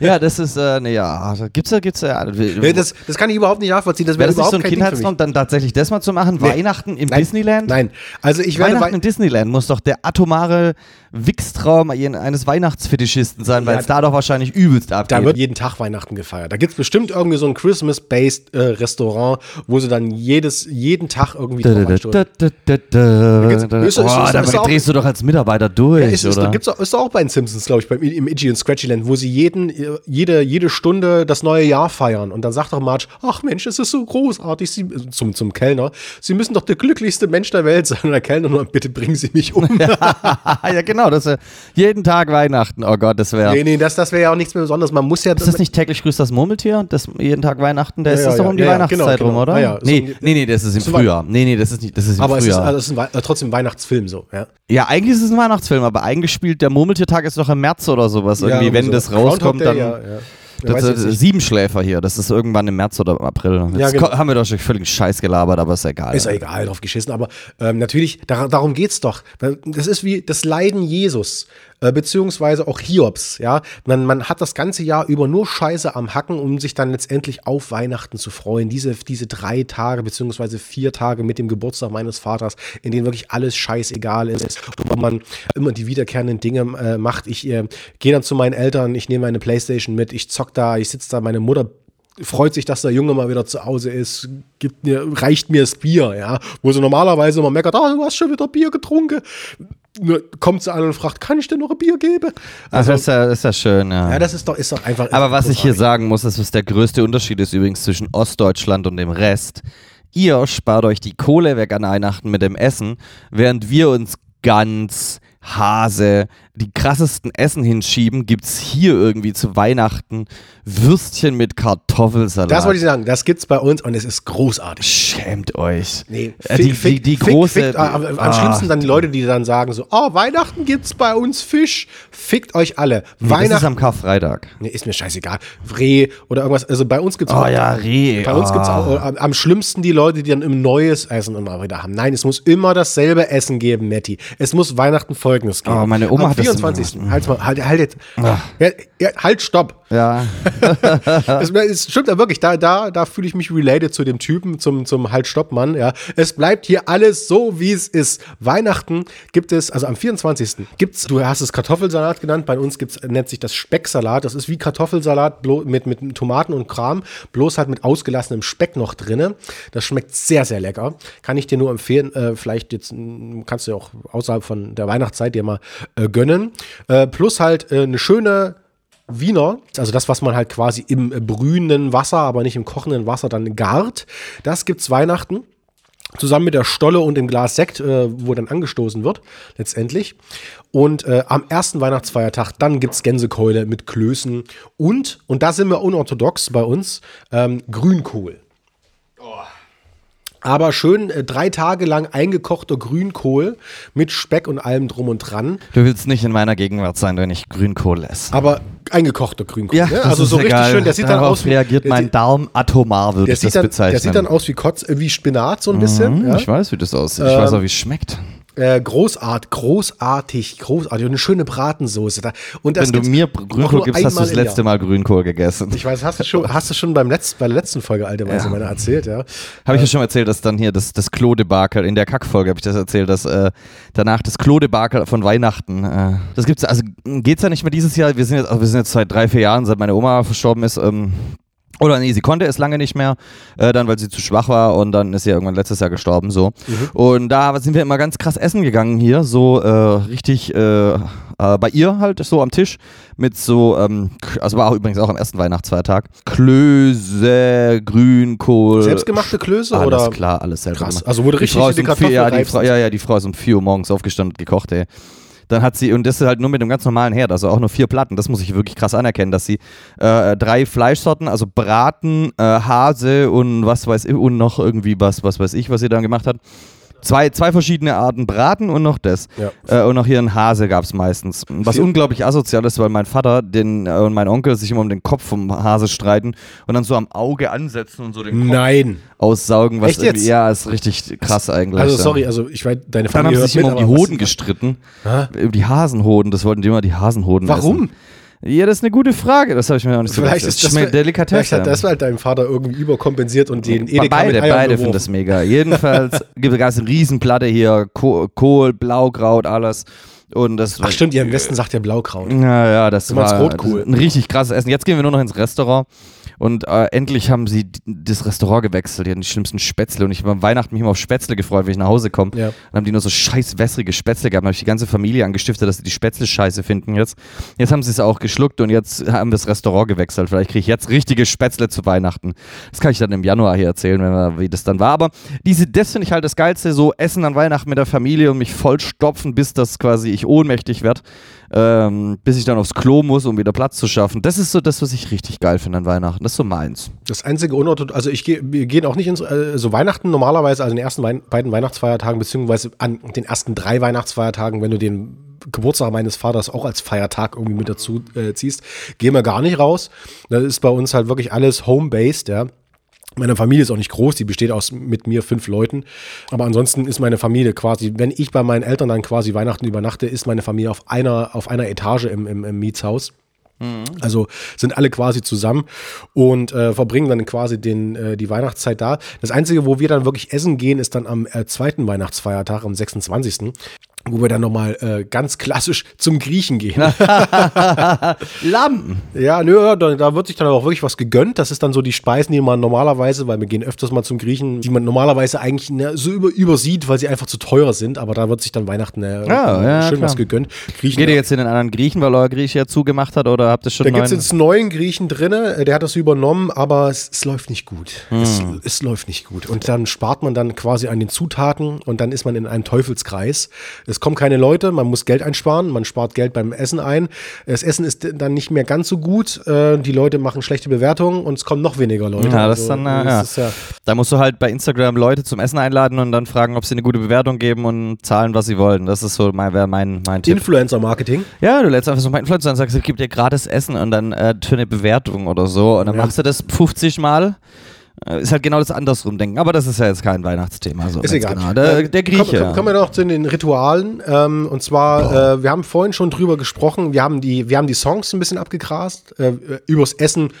ja, das ist, äh, ne, ja, da gibt's ja, gibt's ja. Nee, das, das kann ich überhaupt nicht nachvollziehen. Das Wäre wäre das nicht überhaupt so ein. Kindheitstraum, dann tatsächlich das mal zu machen? Nee. Weihnachten im Nein. Disneyland? Nein. Also ich werde Weihnachten Wei- im Disneyland muss doch der atomare Wichstraum eines Weihnachtsfetischisten sein, weil Ja, es da doch wahrscheinlich übelst abgeht. Da wird jeden Tag Weihnachten gefeiert. Da gibt es bestimmt irgendwie so ein Christmas-based äh, Restaurant, wo sie dann jedes, jeden Tag irgendwie Da, da, da, da, da, da. ist- ist- Oh, ist- da ist drehst du doch als Mitarbeiter durch, Ja, ist, ist, oder? gibt's auch, ist auch bei den Simpsons, glaube ich, beim, im Itchy und Scratchy Land, wo sie jeden, jede, jede Stunde das neue Jahr feiern. Und dann sagt doch Marge, ach Mensch, es ist so großartig, sie, zum, zum Kellner, Sie müssen doch der glücklichste Mensch der Welt sein. Und der Kellner nur, bitte bringen Sie mich um. ja, genau, das wär jeden Tag Weihnachten. Oh Gott, das wäre. nee, nee, das, das wäre ja auch nichts mehr Besonderes. Man muss ja. Ist das nicht täglich grüßt das Murmeltier? Das jeden Tag Weihnachten? Der Ja, ist ja, das doch ja, um die Weihnachtszeit genau, rum, genau. oder? Ah, ja, so nee, die- nee, nee, das ist im so Frühjahr. Nee, nee, das ist nicht, das ist im Aber es ist, Frühjahr. also es ist ein, äh, trotzdem ein Weihnachtsfilm so, ja. ja, eigentlich ist es ein Weihnachtsfilm, aber eigentlich spielt der Murmeltiertag ist doch im März oder sowas. Irgendwie, wenn so. das rauskommt, dann. Das, ist nicht. Siebenschläfer hier, das ist irgendwann im März oder im April. Jetzt Ja, genau. haben wir doch schon völlig Scheiß gelabert, aber ist egal. Ist ja egal, drauf geschissen. Aber ähm, natürlich, dar darum geht's doch. Das ist wie das Leiden Jesus, äh, beziehungsweise auch Hiobs. Ja, man, man hat das ganze Jahr über nur Scheiße am Hacken, um sich dann letztendlich auf Weihnachten zu freuen. Diese, diese drei Tage, beziehungsweise vier Tage mit dem Geburtstag meines Vaters, in denen wirklich alles scheißegal ist, wo man immer die wiederkehrenden Dinge äh, macht. Ich äh, gehe dann zu meinen Eltern, ich nehme meine Playstation mit, ich zock da, ich sitze da, meine Mutter freut sich, dass der Junge mal wieder zu Hause ist, gibt mir, reicht mir das Bier, ja, wo sie normalerweise immer meckert, ah, du hast schon wieder Bier getrunken. Ne, kommt sie an und fragt, kann ich denn noch ein Bier geben? Also ist ja, ist ja schön, ja. Ja, das ist doch, ist doch einfach. Aber was ich hier großartig. sagen muss, ist, was der größte Unterschied ist übrigens zwischen Ostdeutschland und dem Rest. Ihr spart euch die Kohle weg an Weihnachten mit dem Essen, während wir uns ganz Hase, die krassesten Essen hinschieben, gibt's hier irgendwie zu Weihnachten Würstchen mit Kartoffelsalat. Das wollte ich sagen, das gibt's bei uns und es ist großartig. Schämt euch. Nee, Äh, die, die, die große. Fickt, am am Ah, schlimmsten dann die Leute, die dann sagen so, oh, Weihnachten gibt's bei uns Fisch. Fickt euch alle. Nee, das ist Weihnachten. am Karfreitag. Nee, ist mir scheißegal. Reh oder irgendwas. Also bei uns gibt's Oh ja, Reh. Bei uns Ah. gibt's auch äh, am, am schlimmsten die Leute, die dann im neues Essen immer wieder haben. Nein, es muss immer dasselbe Essen geben, Matti. Es muss Weihnachten folgendes geben. Oh, meine Oma Am hat das 24. gemacht. Halt mal, halt, halt jetzt. Ja, halt, stopp. Ja. es, es stimmt ja wirklich, da, da, da fühle ich mich related zu dem Typen, zum, zum Halt-Stopp-Mann. Ja. Es bleibt hier alles so, wie es ist. Weihnachten gibt es, also am 24. gibt's, du hast es Kartoffelsalat genannt, bei uns gibt's, nennt sich das Specksalat. Das ist wie Kartoffelsalat mit, mit Tomaten und Kram, bloß halt mit ausgelassenem Speck noch drinne. Das schmeckt sehr, sehr lecker. Kann ich dir nur empfehlen. Äh, vielleicht jetzt kannst du ja auch außerhalb von der Weihnachtszeit dir mal äh, gönnen. Äh, plus halt äh, eine schöne Wiener, also das, was man halt quasi im äh, brühenden Wasser, aber nicht im kochenden Wasser dann gart. Das gibt's Weihnachten. Zusammen mit der Stolle und dem Glas Sekt, äh, wo dann angestoßen wird, letztendlich. Und äh, am ersten Weihnachtsfeiertag, dann gibt's Gänsekeule mit Klößen und, und da sind wir unorthodox bei uns, ähm, Grünkohl. Aber schön äh, drei Tage lang eingekochter Grünkohl mit Speck und allem drum und dran. Du willst nicht in meiner Gegenwart sein, wenn ich Grünkohl esse. Aber eingekochter Grünkohl. Ja, ne? also so richtig egal. schön. Der sieht dann Darauf aus wie reagiert mein sieht- Darm atomar, würde ich das dann, bezeichnen. Der sieht dann aus wie Kotz, äh, wie Spinat so ein bisschen. Mhm, ja. Ich weiß, wie das aussieht. Ich weiß Ähm, auch, wie es schmeckt. Äh, großart, großartig, großartig. Und eine schöne Bratensoße. Da. Und das Wenn du mir Grünkohl gibst, hast du das letzte. Mal Grünkohl gegessen. Ich weiß, hast du schon, hast du schon beim Letz-, bei der letzten Folge Alte Weise Ja. Erzählt, ja. Habe ich ja schon erzählt, dass dann hier das, das Klodebakel, in der Kackfolge habe ich das erzählt, dass äh, danach das Klodebakel von Weihnachten, äh, das gibt's, also geht's ja nicht mehr dieses Jahr, wir sind jetzt, also wir sind jetzt seit drei, vier Jahren, seit meine Oma verstorben ist, ähm, oder nee, sie konnte es lange nicht mehr, äh, dann weil sie zu schwach war und dann ist sie irgendwann letztes Jahr gestorben, so. Und da sind wir immer ganz krass essen gegangen hier, so äh, richtig äh, äh, bei ihr halt, so am Tisch mit so, ähm, also war auch übrigens auch am ersten Weihnachtsfeiertag, Klöße, Grünkohl. Selbstgemachte Klöße alles oder? klar, alles selber Krass. gemacht. Also wurde Die richtig die ist um Kartoffel vier, ja, die. Frau, ja, ja, die Frau ist um 4 Uhr morgens aufgestanden und gekocht, ey. Dann hat sie, und das ist halt nur mit einem ganz normalen Herd, also auch nur vier Platten, das muss ich wirklich krass anerkennen, dass sie äh, drei Fleischsorten, also Braten, äh, Hase und was weiß ich, und noch irgendwie was, was weiß ich, was sie dann gemacht hat. Zwei, zwei verschiedene Arten Braten und noch das. Ja. Äh, und noch hier ein Hase gab es meistens. Was Vier- unglaublich asozial ist, weil mein Vater den, äh, und mein Onkel sich immer um den Kopf vom Hase streiten und dann so am Auge ansetzen und so den Kopf Nein. aussaugen. Was Echt jetzt? Ja, ist richtig krass eigentlich. Also sorry, also ich weiß, deine Dann haben Familie sie sich immer um die Hoden gestritten. Um die Hasenhoden, das wollten die immer die Hasenhoden Warum? essen. Ja, das ist eine gute Frage, das habe ich mir auch nicht so Vielleicht gedacht. ist das, schmeckt vielleicht Delikatesse. hat das halt deinem Vater irgendwie überkompensiert und den Edeka beide, beide finden das mega. Jedenfalls gibt es eine Riesenplatte hier, Ko Kohl, Blaukraut, alles. Und das Ach stimmt, ihr im Westen sagt ja Blaukraut. Ja, ja, das war Rotkohl. das ist ein richtig krasses Essen. Jetzt gehen wir nur noch ins Restaurant und äh, endlich haben sie das Restaurant gewechselt. Die hatten die schlimmsten Spätzle und ich habe am Weihnachten mich immer auf Spätzle gefreut, wenn ich nach Hause komme. Ja. Dann haben die nur so scheiß wässrige Spätzle gehabt. Dann habe ich die ganze Familie angestiftet, dass sie die Spätzle scheiße finden jetzt. Jetzt haben sie es auch geschluckt und jetzt haben wir das Restaurant gewechselt. Vielleicht kriege ich jetzt richtige Spätzle zu Weihnachten. Das kann ich dann im Januar hier erzählen, wenn wir, wie das dann war. Aber diese, das finde ich halt das Geilste, so Essen an Weihnachten mit der Familie und mich vollstopfen, bis das quasi ich ohnmächtig werde. Ähm, bis ich dann aufs Klo muss, um wieder Platz zu schaffen. Das ist so das, was ich richtig geil finde an Weihnachten. Das ist so meins. Das einzige Unorthodox, also ich gehe, wir gehen auch nicht ins, äh, so Weihnachten normalerweise, also in den ersten Wein beiden Weihnachtsfeiertagen, beziehungsweise an den ersten drei Weihnachtsfeiertagen, wenn du den Geburtstag meines Vaters auch als Feiertag irgendwie mit dazu äh, ziehst, gehen wir gar nicht raus. Das ist bei uns halt wirklich alles home-based, ja. Meine Familie ist auch nicht groß, die besteht aus mit mir fünf Leuten. Aber ansonsten ist meine Familie quasi, wenn ich bei meinen Eltern dann quasi Weihnachten übernachte, ist meine Familie auf einer, auf einer Etage im, im, im Mietshaus. Also sind alle quasi zusammen und äh, verbringen dann quasi den, äh, die Weihnachtszeit da. Das Einzige, wo wir dann wirklich essen gehen, ist dann am äh, zweiten Weihnachtsfeiertag, am 26. wo wir dann nochmal äh, ganz klassisch zum Griechen gehen. Lampen. Ja, nö, da, da wird sich dann auch wirklich was gegönnt. Das ist dann so die Speisen, die man normalerweise, weil wir gehen öfters mal zum Griechen, die man normalerweise eigentlich ne, so über, übersieht, weil sie einfach zu teuer sind. Aber da wird sich dann Weihnachten äh, Ja, ja, schön klar. was gegönnt. Griechen, Geht ihr jetzt in den anderen Griechen, weil euer Grieche ja zugemacht hat oder habt ihr schon da gibt es jetzt einen neuen Griechen drin, äh, der hat das übernommen, aber es, es läuft nicht gut. Es, Hm. es läuft nicht gut. Und dann spart man dann quasi an den Zutaten und dann ist man in einem Teufelskreis. Es kommen keine Leute, man muss Geld einsparen, man spart Geld beim Essen ein. Das Essen ist dann nicht mehr ganz so gut, äh, die Leute machen schlechte Bewertungen und es kommen noch weniger Leute. Ja, das Also, dann, äh, ja. ist ja. Da musst du halt bei Instagram Leute zum Essen einladen und dann fragen, ob sie eine gute Bewertung geben und zahlen, was sie wollen. Das ist so mein, mein, mein Tipp. Influencer-Marketing. Ja, du lädst einfach so ein paar Influencer und sagst, es gibt dir gratis Essen und dann äh, für eine Bewertung oder so. Und dann Ja. machst du das 50 Mal. Äh, Ist halt genau das andersrum denken. Aber das ist ja jetzt kein Weihnachtsthema. So Ist egal. Genau. Der, Ähm, der Grieche. Kommen, kommen, kommen wir noch zu den Ritualen. Ähm, und zwar, äh, wir haben vorhin schon drüber gesprochen. Wir haben die, wir haben die Songs ein bisschen abgegrast. Äh, übers Essen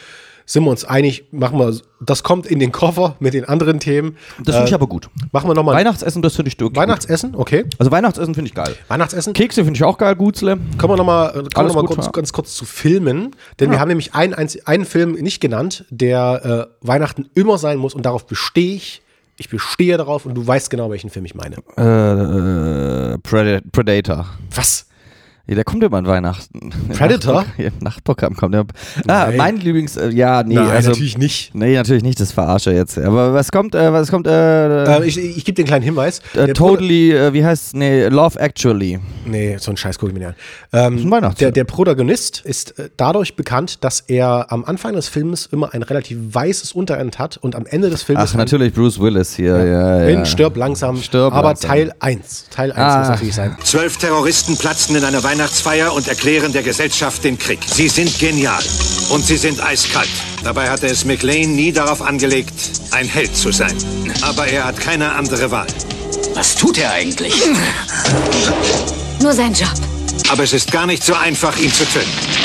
sind wir uns einig. Machen wir, das kommt in den Koffer mit den anderen Themen. Das finde ich Äh, aber gut. Machen wir nochmal. Weihnachtsessen, das finde ich okay. Weihnachtsessen, okay. Also Weihnachtsessen finde ich geil. Weihnachtsessen. Kekse finde ich auch geil, Gutzle. Kommen wir nochmal kommen wir noch mal kurz, ja. ganz kurz zu Filmen. Denn wir Ja. haben nämlich einen, einen Film nicht genannt, der äh, Weihnachten immer sein muss und darauf bestehe ich. Ich bestehe darauf und du weißt genau, welchen Film ich meine. Äh, äh, Preda- Predator. Was? Ja, der kommt immer an Weihnachten. Predator? Nachtprogramm- Im Nachtprogramm kommt der. Ah, Nein. mein Lieblings. Äh, ja, nee, Nein, also. natürlich nicht. Nee, natürlich nicht, das verarsche jetzt. Aber was kommt, äh, was kommt, äh, Äh, ich ich gebe dir einen kleinen Hinweis. äh, Der totally, äh, wie heißt Nee, Love Actually. Nee, so einen Scheiß gucke ich mir nicht an. ist ein Ähm, Weihnachtsfilm. der, der Protagonist ist dadurch bekannt, dass er am Anfang des Films immer ein relativ weißes Unterhemd hat und am Ende des Films Ach, natürlich Bruce Willis hier, ja, ja. in Stirb langsam. Stirb aber langsam. Teil 1. Teil 1 Ah. muss natürlich sein. Zwölf Terroristen platzten in einer Weihnachtsfeier und erklären der Gesellschaft den Krieg. Sie sind genial und sie sind eiskalt. Dabei hatte es McLean nie darauf angelegt, ein Held zu sein. Aber er hat keine andere Wahl. Was tut er eigentlich? Nur sein Job. Aber es ist gar nicht so einfach, ihn zu töten.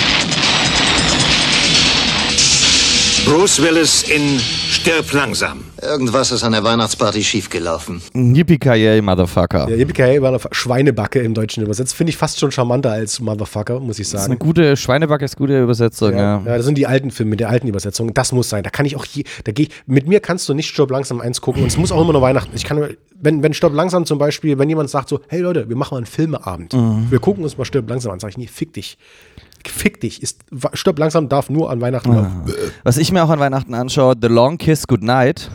Bruce Willis in Stirb langsam. Irgendwas ist an der Weihnachtsparty schiefgelaufen. Yippie Motherfucker. Der Yippie war eine Schweinebacke im Deutschen übersetzt. Finde ich fast schon charmanter als Motherfucker, muss ich Das ist eine sagen. gute Schweinebacke, ist gute Übersetzung, ja. Ja, das sind die alten Filme mit der alten Übersetzung. Das muss sein. Da kann ich auch je, da gehe ich, mit mir kannst du nicht Stirb langsam eins gucken und es muss auch immer nur Weihnachten. Ich kann, wenn, wenn Stirb langsam zum Beispiel, wenn jemand sagt so, hey Leute, wir machen mal einen Filmeabend. Mhm. Wir gucken uns mal Stirb langsam an. Sag ich, nee, fick dich. Fick dich. Ist, Stirb langsam darf nur an Weihnachten Ah. laufen. Was ich mir auch an Weihnachten anschaue, The Long Kiss Goodnight.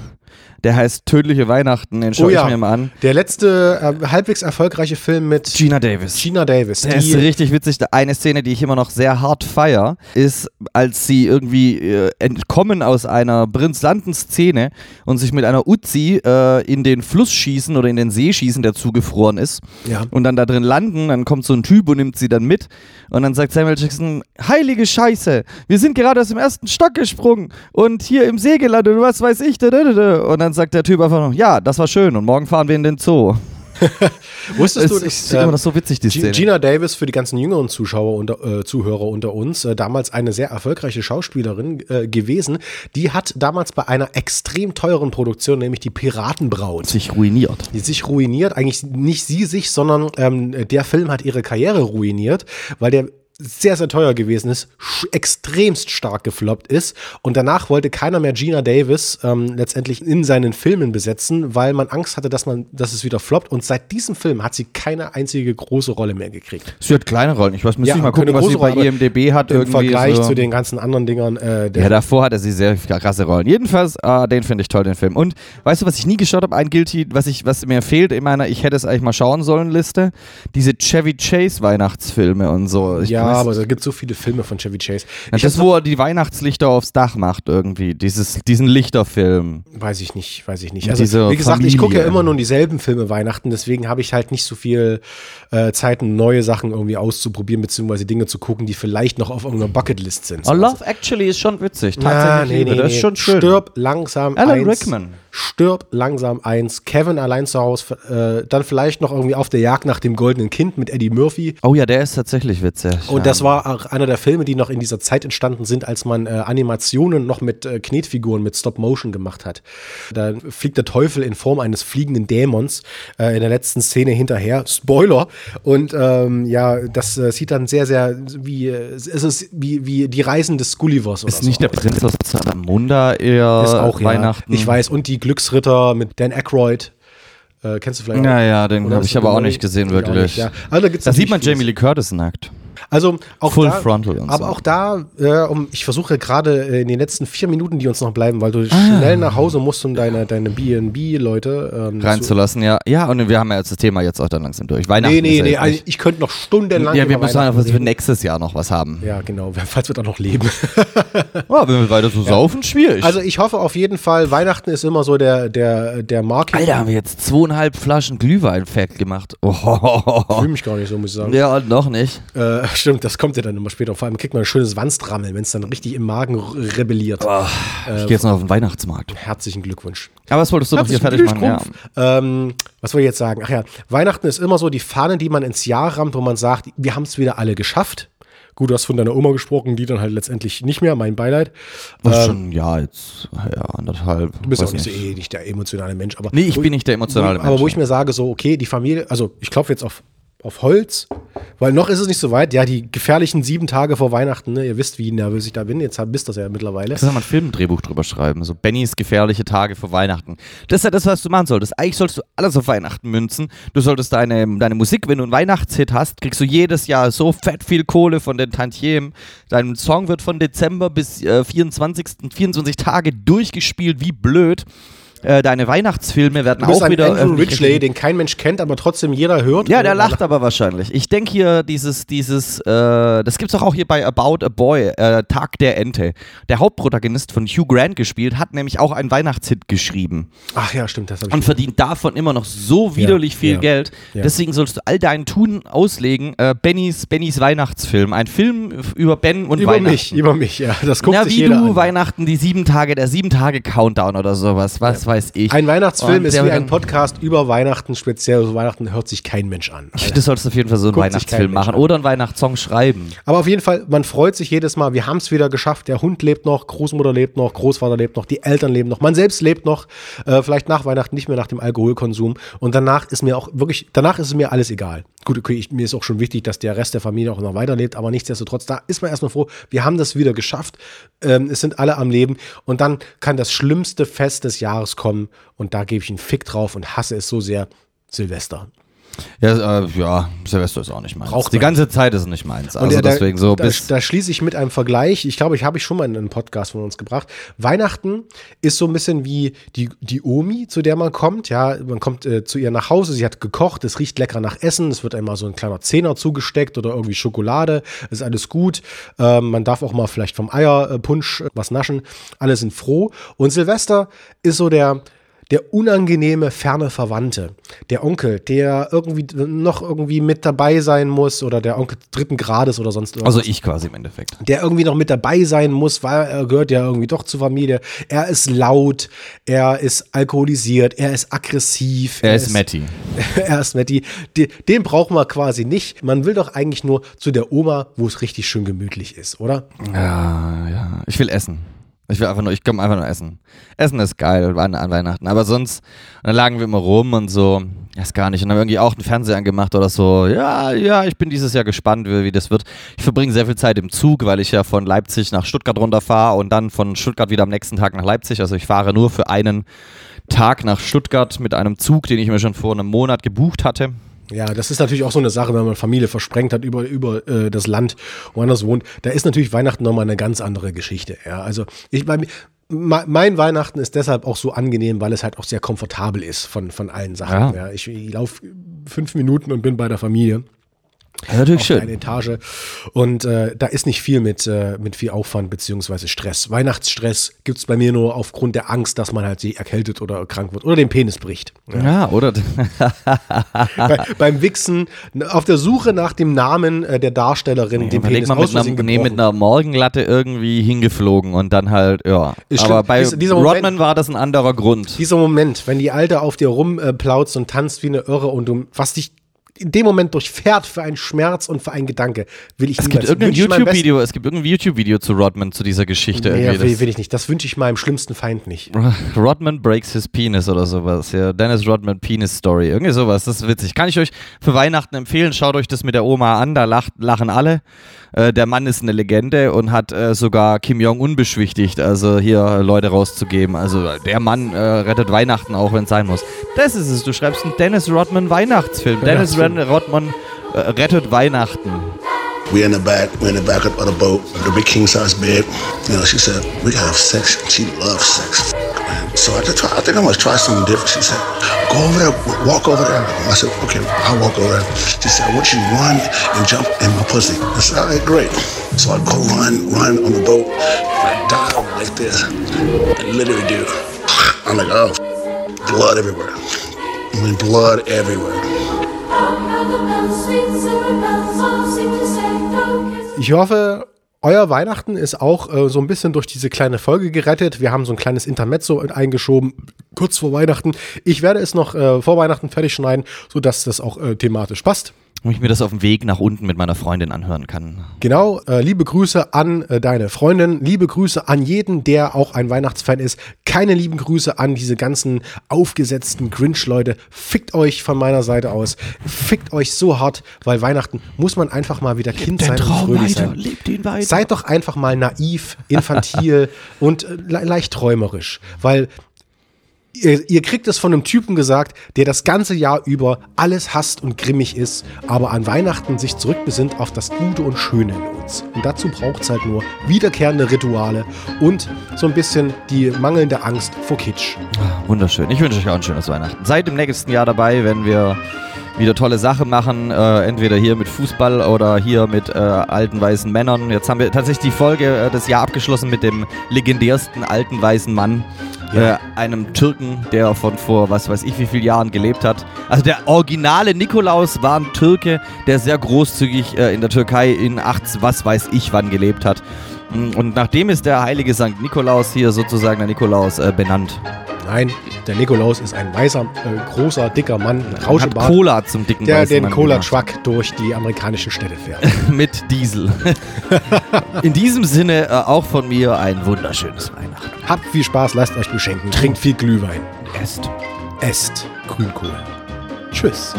Der heißt Tödliche Weihnachten, den schaue Oh ich ja, mir mal an. der letzte äh, halbwegs erfolgreiche Film mit Gina Davis. Gina Davis. Der ist richtig witzig. Eine Szene, die ich immer noch sehr hart feier, ist, als sie irgendwie äh, entkommen aus einer brillanten Szene und sich mit einer Uzi äh, in den Fluss schießen oder in den See schießen, der zugefroren ist. Ja. Und dann da drin landen, dann kommt so ein Typ und nimmt sie dann mit. Und dann sagt Samuel Jackson, heilige Scheiße, wir sind gerade aus dem ersten Stock gesprungen und hier im See gelandet und was weiß ich. da, da, da, da. Und dann sagt der Typ einfach noch, ja, das war schön und morgen fahren wir in den Zoo. Wusstest Es du, ist dass, immer ähm, noch so witzig, die Szene. Gina Davis für die ganzen jüngeren Zuschauer unter, äh, Zuhörer unter uns, äh, damals eine sehr erfolgreiche Schauspielerin äh, gewesen. Die hat damals bei einer extrem teuren Produktion, nämlich die Piratenbraut, sich ruiniert. Die sich ruiniert. Eigentlich nicht sie sich, sondern ähm, der Film hat ihre Karriere ruiniert, weil der sehr, sehr teuer gewesen ist, extremst stark gefloppt ist und danach wollte keiner mehr Gina Davis ähm, letztendlich in seinen Filmen besetzen, weil man Angst hatte, dass man, dass es wieder floppt und seit diesem Film hat sie keine einzige große Rolle mehr gekriegt. Sie hat kleine Rollen. Ich weiß, müsste ich mal gucken, was sie bei Rolle, IMDb hat. Im irgendwie Vergleich so. zu den ganzen anderen Dingern. Äh, Ja, davor hatte sie sehr krasse Rollen. Jedenfalls, ah, den finde ich toll, den Film. Und weißt du, was ich nie geschaut habe? Ein Guilty, was, ich, was mir fehlt in meiner Ich hätte es eigentlich mal schauen sollen Liste. Diese Chevy Chase Weihnachtsfilme und so. Ich ja, aber es gibt so viele Filme von Chevy Chase. Ja, das, wo er die Weihnachtslichter aufs Dach macht, irgendwie. Dieses, diesen Lichterfilm. Weiß ich nicht, weiß ich nicht. Also, wie gesagt, ich gucke ja Familie. immer nur dieselben Filme Weihnachten, deswegen habe ich halt nicht so viel äh, Zeit, neue Sachen irgendwie auszuprobieren, beziehungsweise Dinge zu gucken, die vielleicht noch auf irgendeiner Bucketlist sind. Oh, Love Actually ist schon witzig. Na, Tatsächlich. nee, Liebe, nee, das nee. ist schon schön. Stirb langsam Alan eins. Rickman. Stirb langsam eins, Kevin allein zu Hause, äh, dann vielleicht noch irgendwie auf der Jagd nach dem goldenen Kind mit Eddie Murphy. Oh ja, der ist tatsächlich witzig. Und ja. das war auch einer der Filme, die noch in dieser Zeit entstanden sind, als man äh, Animationen noch mit äh, Knetfiguren, mit Stop-Motion gemacht hat. Da fliegt der Teufel in Form eines fliegenden Dämons äh, in der letzten Szene hinterher. Spoiler. Und ähm, ja, das äh, sieht dann sehr, sehr wie, äh, es ist wie, wie die Reisen des Gullivers oder Ist nicht der Prinz aus Zalamunda eher ist auch, Weihnachten? Ja. Ich weiß. Und die Glücksritter mit Dan Aykroyd. Äh, kennst du vielleicht? Ja, auch? ja, den habe ich aber auch nicht gesehen, wirklich. nicht, ja. Also, da da sieht man Jamie Lee Curtis nackt. Also auch Full da, Frontal und aber so. auch da, äh, um, ich versuche gerade äh, in den letzten vier Minuten, die uns noch bleiben, weil du Ah. schnell nach Hause musst, um deine deine B&B-Leute ähm, zu- Reinzulassen, ja. Ja, und wir haben ja jetzt das Thema jetzt auch dann langsam durch. Weihnachten Nee, nee, ist ja nee, also ich könnte noch stundenlang Ja, wir müssen einfach, dass wir nächstes Jahr noch was haben. Ja, genau, falls wir da noch leben. Ja, wenn wir weiter so saufen, schwierig. Also ich hoffe auf jeden Fall, Weihnachten ist immer so der, der, der Marketing. Alter, haben wir jetzt zweieinhalb Flaschen Glühwein fett gemacht. Oh. Ich fühle mich gar nicht so, muss ich sagen. Ja, noch nicht. Äh, stimmt, das kommt ja dann immer später. Vor allem kriegt man ein schönes Wanstrammeln, wenn es dann richtig im Magen rebelliert. ich gehe jetzt noch auf den Weihnachtsmarkt. Herzlichen Glückwunsch. Aber was wolltest du noch hier Herzlichen fertig machen? Ja. Ähm, was wollte ich jetzt sagen? Ach ja, Weihnachten ist immer so die Fahne, die man ins Jahr rammt, wo man sagt, wir haben es wieder alle geschafft. Gut, du hast von deiner Oma gesprochen, die dann halt letztendlich nicht mehr, mein Beileid. Was Ähm, schon, ja, jetzt, ja, anderthalb. Du bist auch nicht, so, eh nicht der emotionale Mensch. Aber Nee, ich wo bin nicht der emotionale wo, Mensch. Aber wo ich mir sage, so, okay, die Familie, also ich klopfe jetzt auf, auf Holz, weil noch ist es nicht so weit. Ja, die gefährlichen sieben Tage vor Weihnachten, ne? ihr wisst, wie nervös ich da bin. Jetzt wisst das ja mittlerweile. Kannst du mal ein Filmdrehbuch drüber schreiben? So Bennys gefährliche Tage vor Weihnachten. Das ist ja das, was du machen solltest. Eigentlich solltest du alles auf Weihnachten münzen. Du solltest deine, deine Musik, wenn du einen Weihnachtshit hast, kriegst du jedes Jahr so fett viel Kohle von den Tantiemen. Dein Song wird von Dezember bis äh, 24. 24 Tage durchgespielt, wie blöd. Äh, deine Weihnachtsfilme werden auch ein wieder. Andrew Ridgely, den kein Mensch kennt, aber trotzdem jeder hört. Ja, der lacht aber wahrscheinlich. Ich denke hier dieses, dieses, äh, das gibt's doch auch hier bei About a Boy, äh, Tag der Ente. Der Hauptprotagonist von Hugh Grant gespielt, hat nämlich auch einen Weihnachtshit geschrieben Ach ja, stimmt, das habe ich und verdient davon immer noch so widerlich viel ja, Geld. ja. Deswegen sollst du all dein Tun auslegen. Äh, Bennys, Bennys Weihnachtsfilm, ein Film über Ben und über Weihnachten. mich, über mich, ja. Das guckt ja, sich wie jeder du an. Weihnachten, die sieben Tage, der sieben Tage Countdown oder sowas, was weiß ich. Ein Weihnachtsfilm Und ist wie ein Podcast über Weihnachten, speziell so Weihnachten hört sich kein Mensch an. Das solltest du auf jeden Fall so einen Guckt Weihnachtsfilm machen oder einen Weihnachtssong schreiben. Aber auf jeden Fall, man freut sich jedes Mal, wir haben es wieder geschafft. Der Hund lebt noch, Großmutter lebt noch, Großvater lebt noch, die Eltern leben noch, man selbst lebt noch, äh, vielleicht nach Weihnachten nicht mehr nach dem Alkoholkonsum. Und danach ist mir auch wirklich, danach ist es mir alles egal. Gut, okay, ich, mir ist auch schon wichtig, dass der Rest der Familie auch noch weiterlebt, aber nichtsdestotrotz, da ist man erstmal froh, wir haben das wieder geschafft. Ähm, es sind alle am Leben. Und dann kann das schlimmste Fest des Jahres kommen und da gebe ich einen Fick drauf und hasse es so sehr. Silvester. Ja, äh, ja, Silvester ist auch nicht meins. Braucht Die man ganze Zeit ist es nicht meins. Also ja, da, deswegen so da, bis. da schließe ich mit einem Vergleich. Ich glaube, ich habe ich schon mal in einem Podcast von uns gebracht. Weihnachten ist so ein bisschen wie die, die Omi, zu der man kommt. Ja, man kommt äh, zu ihr nach Hause, sie hat gekocht, es riecht lecker nach Essen, es wird einmal so ein kleiner Zehner zugesteckt oder irgendwie Schokolade, ist alles gut. Ähm, man darf auch mal vielleicht vom Eierpunsch was naschen. Alle sind froh. Und Silvester ist so der der unangenehme ferne Verwandte, der Onkel, der irgendwie noch irgendwie mit dabei sein muss oder der Onkel dritten Grades oder sonst irgendwas. Also ich quasi im Endeffekt. Der irgendwie noch mit dabei sein muss, weil er gehört ja irgendwie doch zur Familie. Er ist laut, er ist alkoholisiert, er ist aggressiv. Er ist Matti. er ist Matti. Den, den braucht man quasi nicht. Man will doch eigentlich nur zu der Oma, wo es richtig schön gemütlich ist, oder? Ja, ja. Ich will essen. Ich will einfach nur, ich komme einfach nur essen. Essen ist geil an, an Weihnachten. Aber sonst, dann lagen wir immer rum und so, ist gar nicht. Und haben irgendwie auch einen Fernseher angemacht oder so. Ja, ja, ich bin dieses Jahr gespannt, wie, wie das wird. Ich verbringe sehr viel Zeit im Zug, weil ich ja von Leipzig nach Stuttgart runterfahre und dann von Stuttgart wieder am nächsten Tag nach Leipzig. Also ich fahre nur für einen Tag nach Stuttgart mit einem Zug, den ich mir schon vor einem Monat gebucht hatte. Ja, das ist natürlich auch so eine Sache, wenn man Familie versprengt hat über, über äh, das Land, woanders wohnt. Da ist natürlich Weihnachten nochmal eine ganz andere Geschichte. Ja, also ich bei mein Weihnachten ist deshalb auch so angenehm, weil es halt auch sehr komfortabel ist von, von allen Sachen. Ja. Ja. ich ich laufe fünf Minuten und bin bei der Familie. Ja, natürlich auf schön. der einen Etage. Und äh, da ist nicht viel mit, äh, mit viel Aufwand beziehungsweise Stress. Weihnachtsstress gibt es bei mir nur aufgrund der Angst, dass man halt sich erkältet oder krank wird oder den Penis bricht. Ja, oder? Bei, beim Wichsen, auf der Suche nach dem Namen äh, der Darstellerin, dem Überleg Penis mal mit einer, nee, mit einer Morgenlatte irgendwie hingeflogen und dann halt, ja. Ist Aber bei Dieser- dieser Moment- Rodman war das ein anderer Grund. Dieser Moment, wenn die Alte auf dir rumplautzt und tanzt wie eine Irre und du, was dich in dem Moment durchfährt für einen Schmerz und für einen Gedanke, will ich Es gibt irgendein YouTube-Video, es gibt irgendein YouTube-Video zu Rodman zu dieser Geschichte. Nee, irgendwie. will, will ich nicht. Das wünsche ich meinem schlimmsten Feind nicht. Rodman breaks his penis oder sowas. Ja, Dennis Rodman Penis Story. Irgendwie sowas. Das ist witzig. Kann ich euch für Weihnachten empfehlen. Schaut euch das mit der Oma an. Da lacht, lachen alle. Äh, der Mann ist eine Legende und hat äh, sogar Kim Jong-un beschwichtigt, also hier äh, Leute rauszugeben. Also äh, der Mann äh, rettet Weihnachten auch, wenn es sein muss. Das ist es. Du schreibst einen Dennis Rodman Weihnachtsfilm. Dennis. Rodman äh, rettet Weihnachten. We're in the back, we're in the back of the boat, the big king size bed. You know, she said, we gotta have sex. She loves sex. And so I, try, I think I'm gonna try something different. She said, go over there, walk over there. I said, okay, I'll walk over there. She said, I want you to run and jump in my pussy. I said, all right, great. So I go run, run on the boat, and I dive like this. I literally do. I'm like, oh, blood everywhere. I mean, blood everywhere. Ich hoffe, euer Weihnachten ist auch äh, so ein bisschen durch diese kleine Folge gerettet. Wir haben so ein kleines Intermezzo eingeschoben, kurz vor Weihnachten. Ich werde es noch äh, vor Weihnachten fertig schneiden, sodass das auch äh, thematisch passt. Und ich mir das auf dem Weg nach unten mit meiner Freundin anhören kann. Genau, äh, liebe Grüße an äh, deine Freundin, liebe Grüße an jeden, der auch ein Weihnachtsfan ist. Keine lieben Grüße an diese ganzen aufgesetzten Grinch-Leute. Fickt euch von meiner Seite aus. Fickt euch so hart, weil Weihnachten muss man einfach mal wieder Kind sein und fröhlich sein. lebt ihn weiter. Seid doch einfach mal naiv, infantil und äh, le leicht träumerisch, weil ihr, ihr kriegt es von einem Typen gesagt, der das ganze Jahr über alles hasst und grimmig ist, aber an Weihnachten sich zurückbesinnt auf das Gute und Schöne in uns. Und dazu braucht es halt nur wiederkehrende Rituale und so ein bisschen die mangelnde Angst vor Kitsch. Wunderschön. Ich wünsche euch auch ein schönes Weihnachten. Seid im nächsten Jahr dabei, wenn wir wieder tolle Sachen machen. Äh, entweder hier mit Fußball oder hier mit äh, alten weißen Männern. Jetzt haben wir tatsächlich die Folge äh, des Jahr abgeschlossen mit dem legendärsten alten weißen Mann. Ja. Äh, einem Türken, der von vor was weiß ich wie vielen Jahren gelebt hat. Also der originale Nikolaus war ein Türke, der sehr großzügig äh, in der Türkei in 8 was weiß ich wann gelebt hat. Mm, Und nachdem ist der heilige Sankt Nikolaus hier sozusagen der Nikolaus äh, benannt. Nein, der Nikolaus ist ein weißer, äh, großer, dicker Mann mit Hat. Cola zum dicken der den Cola-Truck durch die amerikanischen Städte fährt. mit Diesel. In diesem Sinne äh, auch von mir ein wunderschönes Weihnachten. Habt viel Spaß, lasst euch beschenken, trinkt viel Glühwein. Esst. Esst Grünkohl. Tschüss.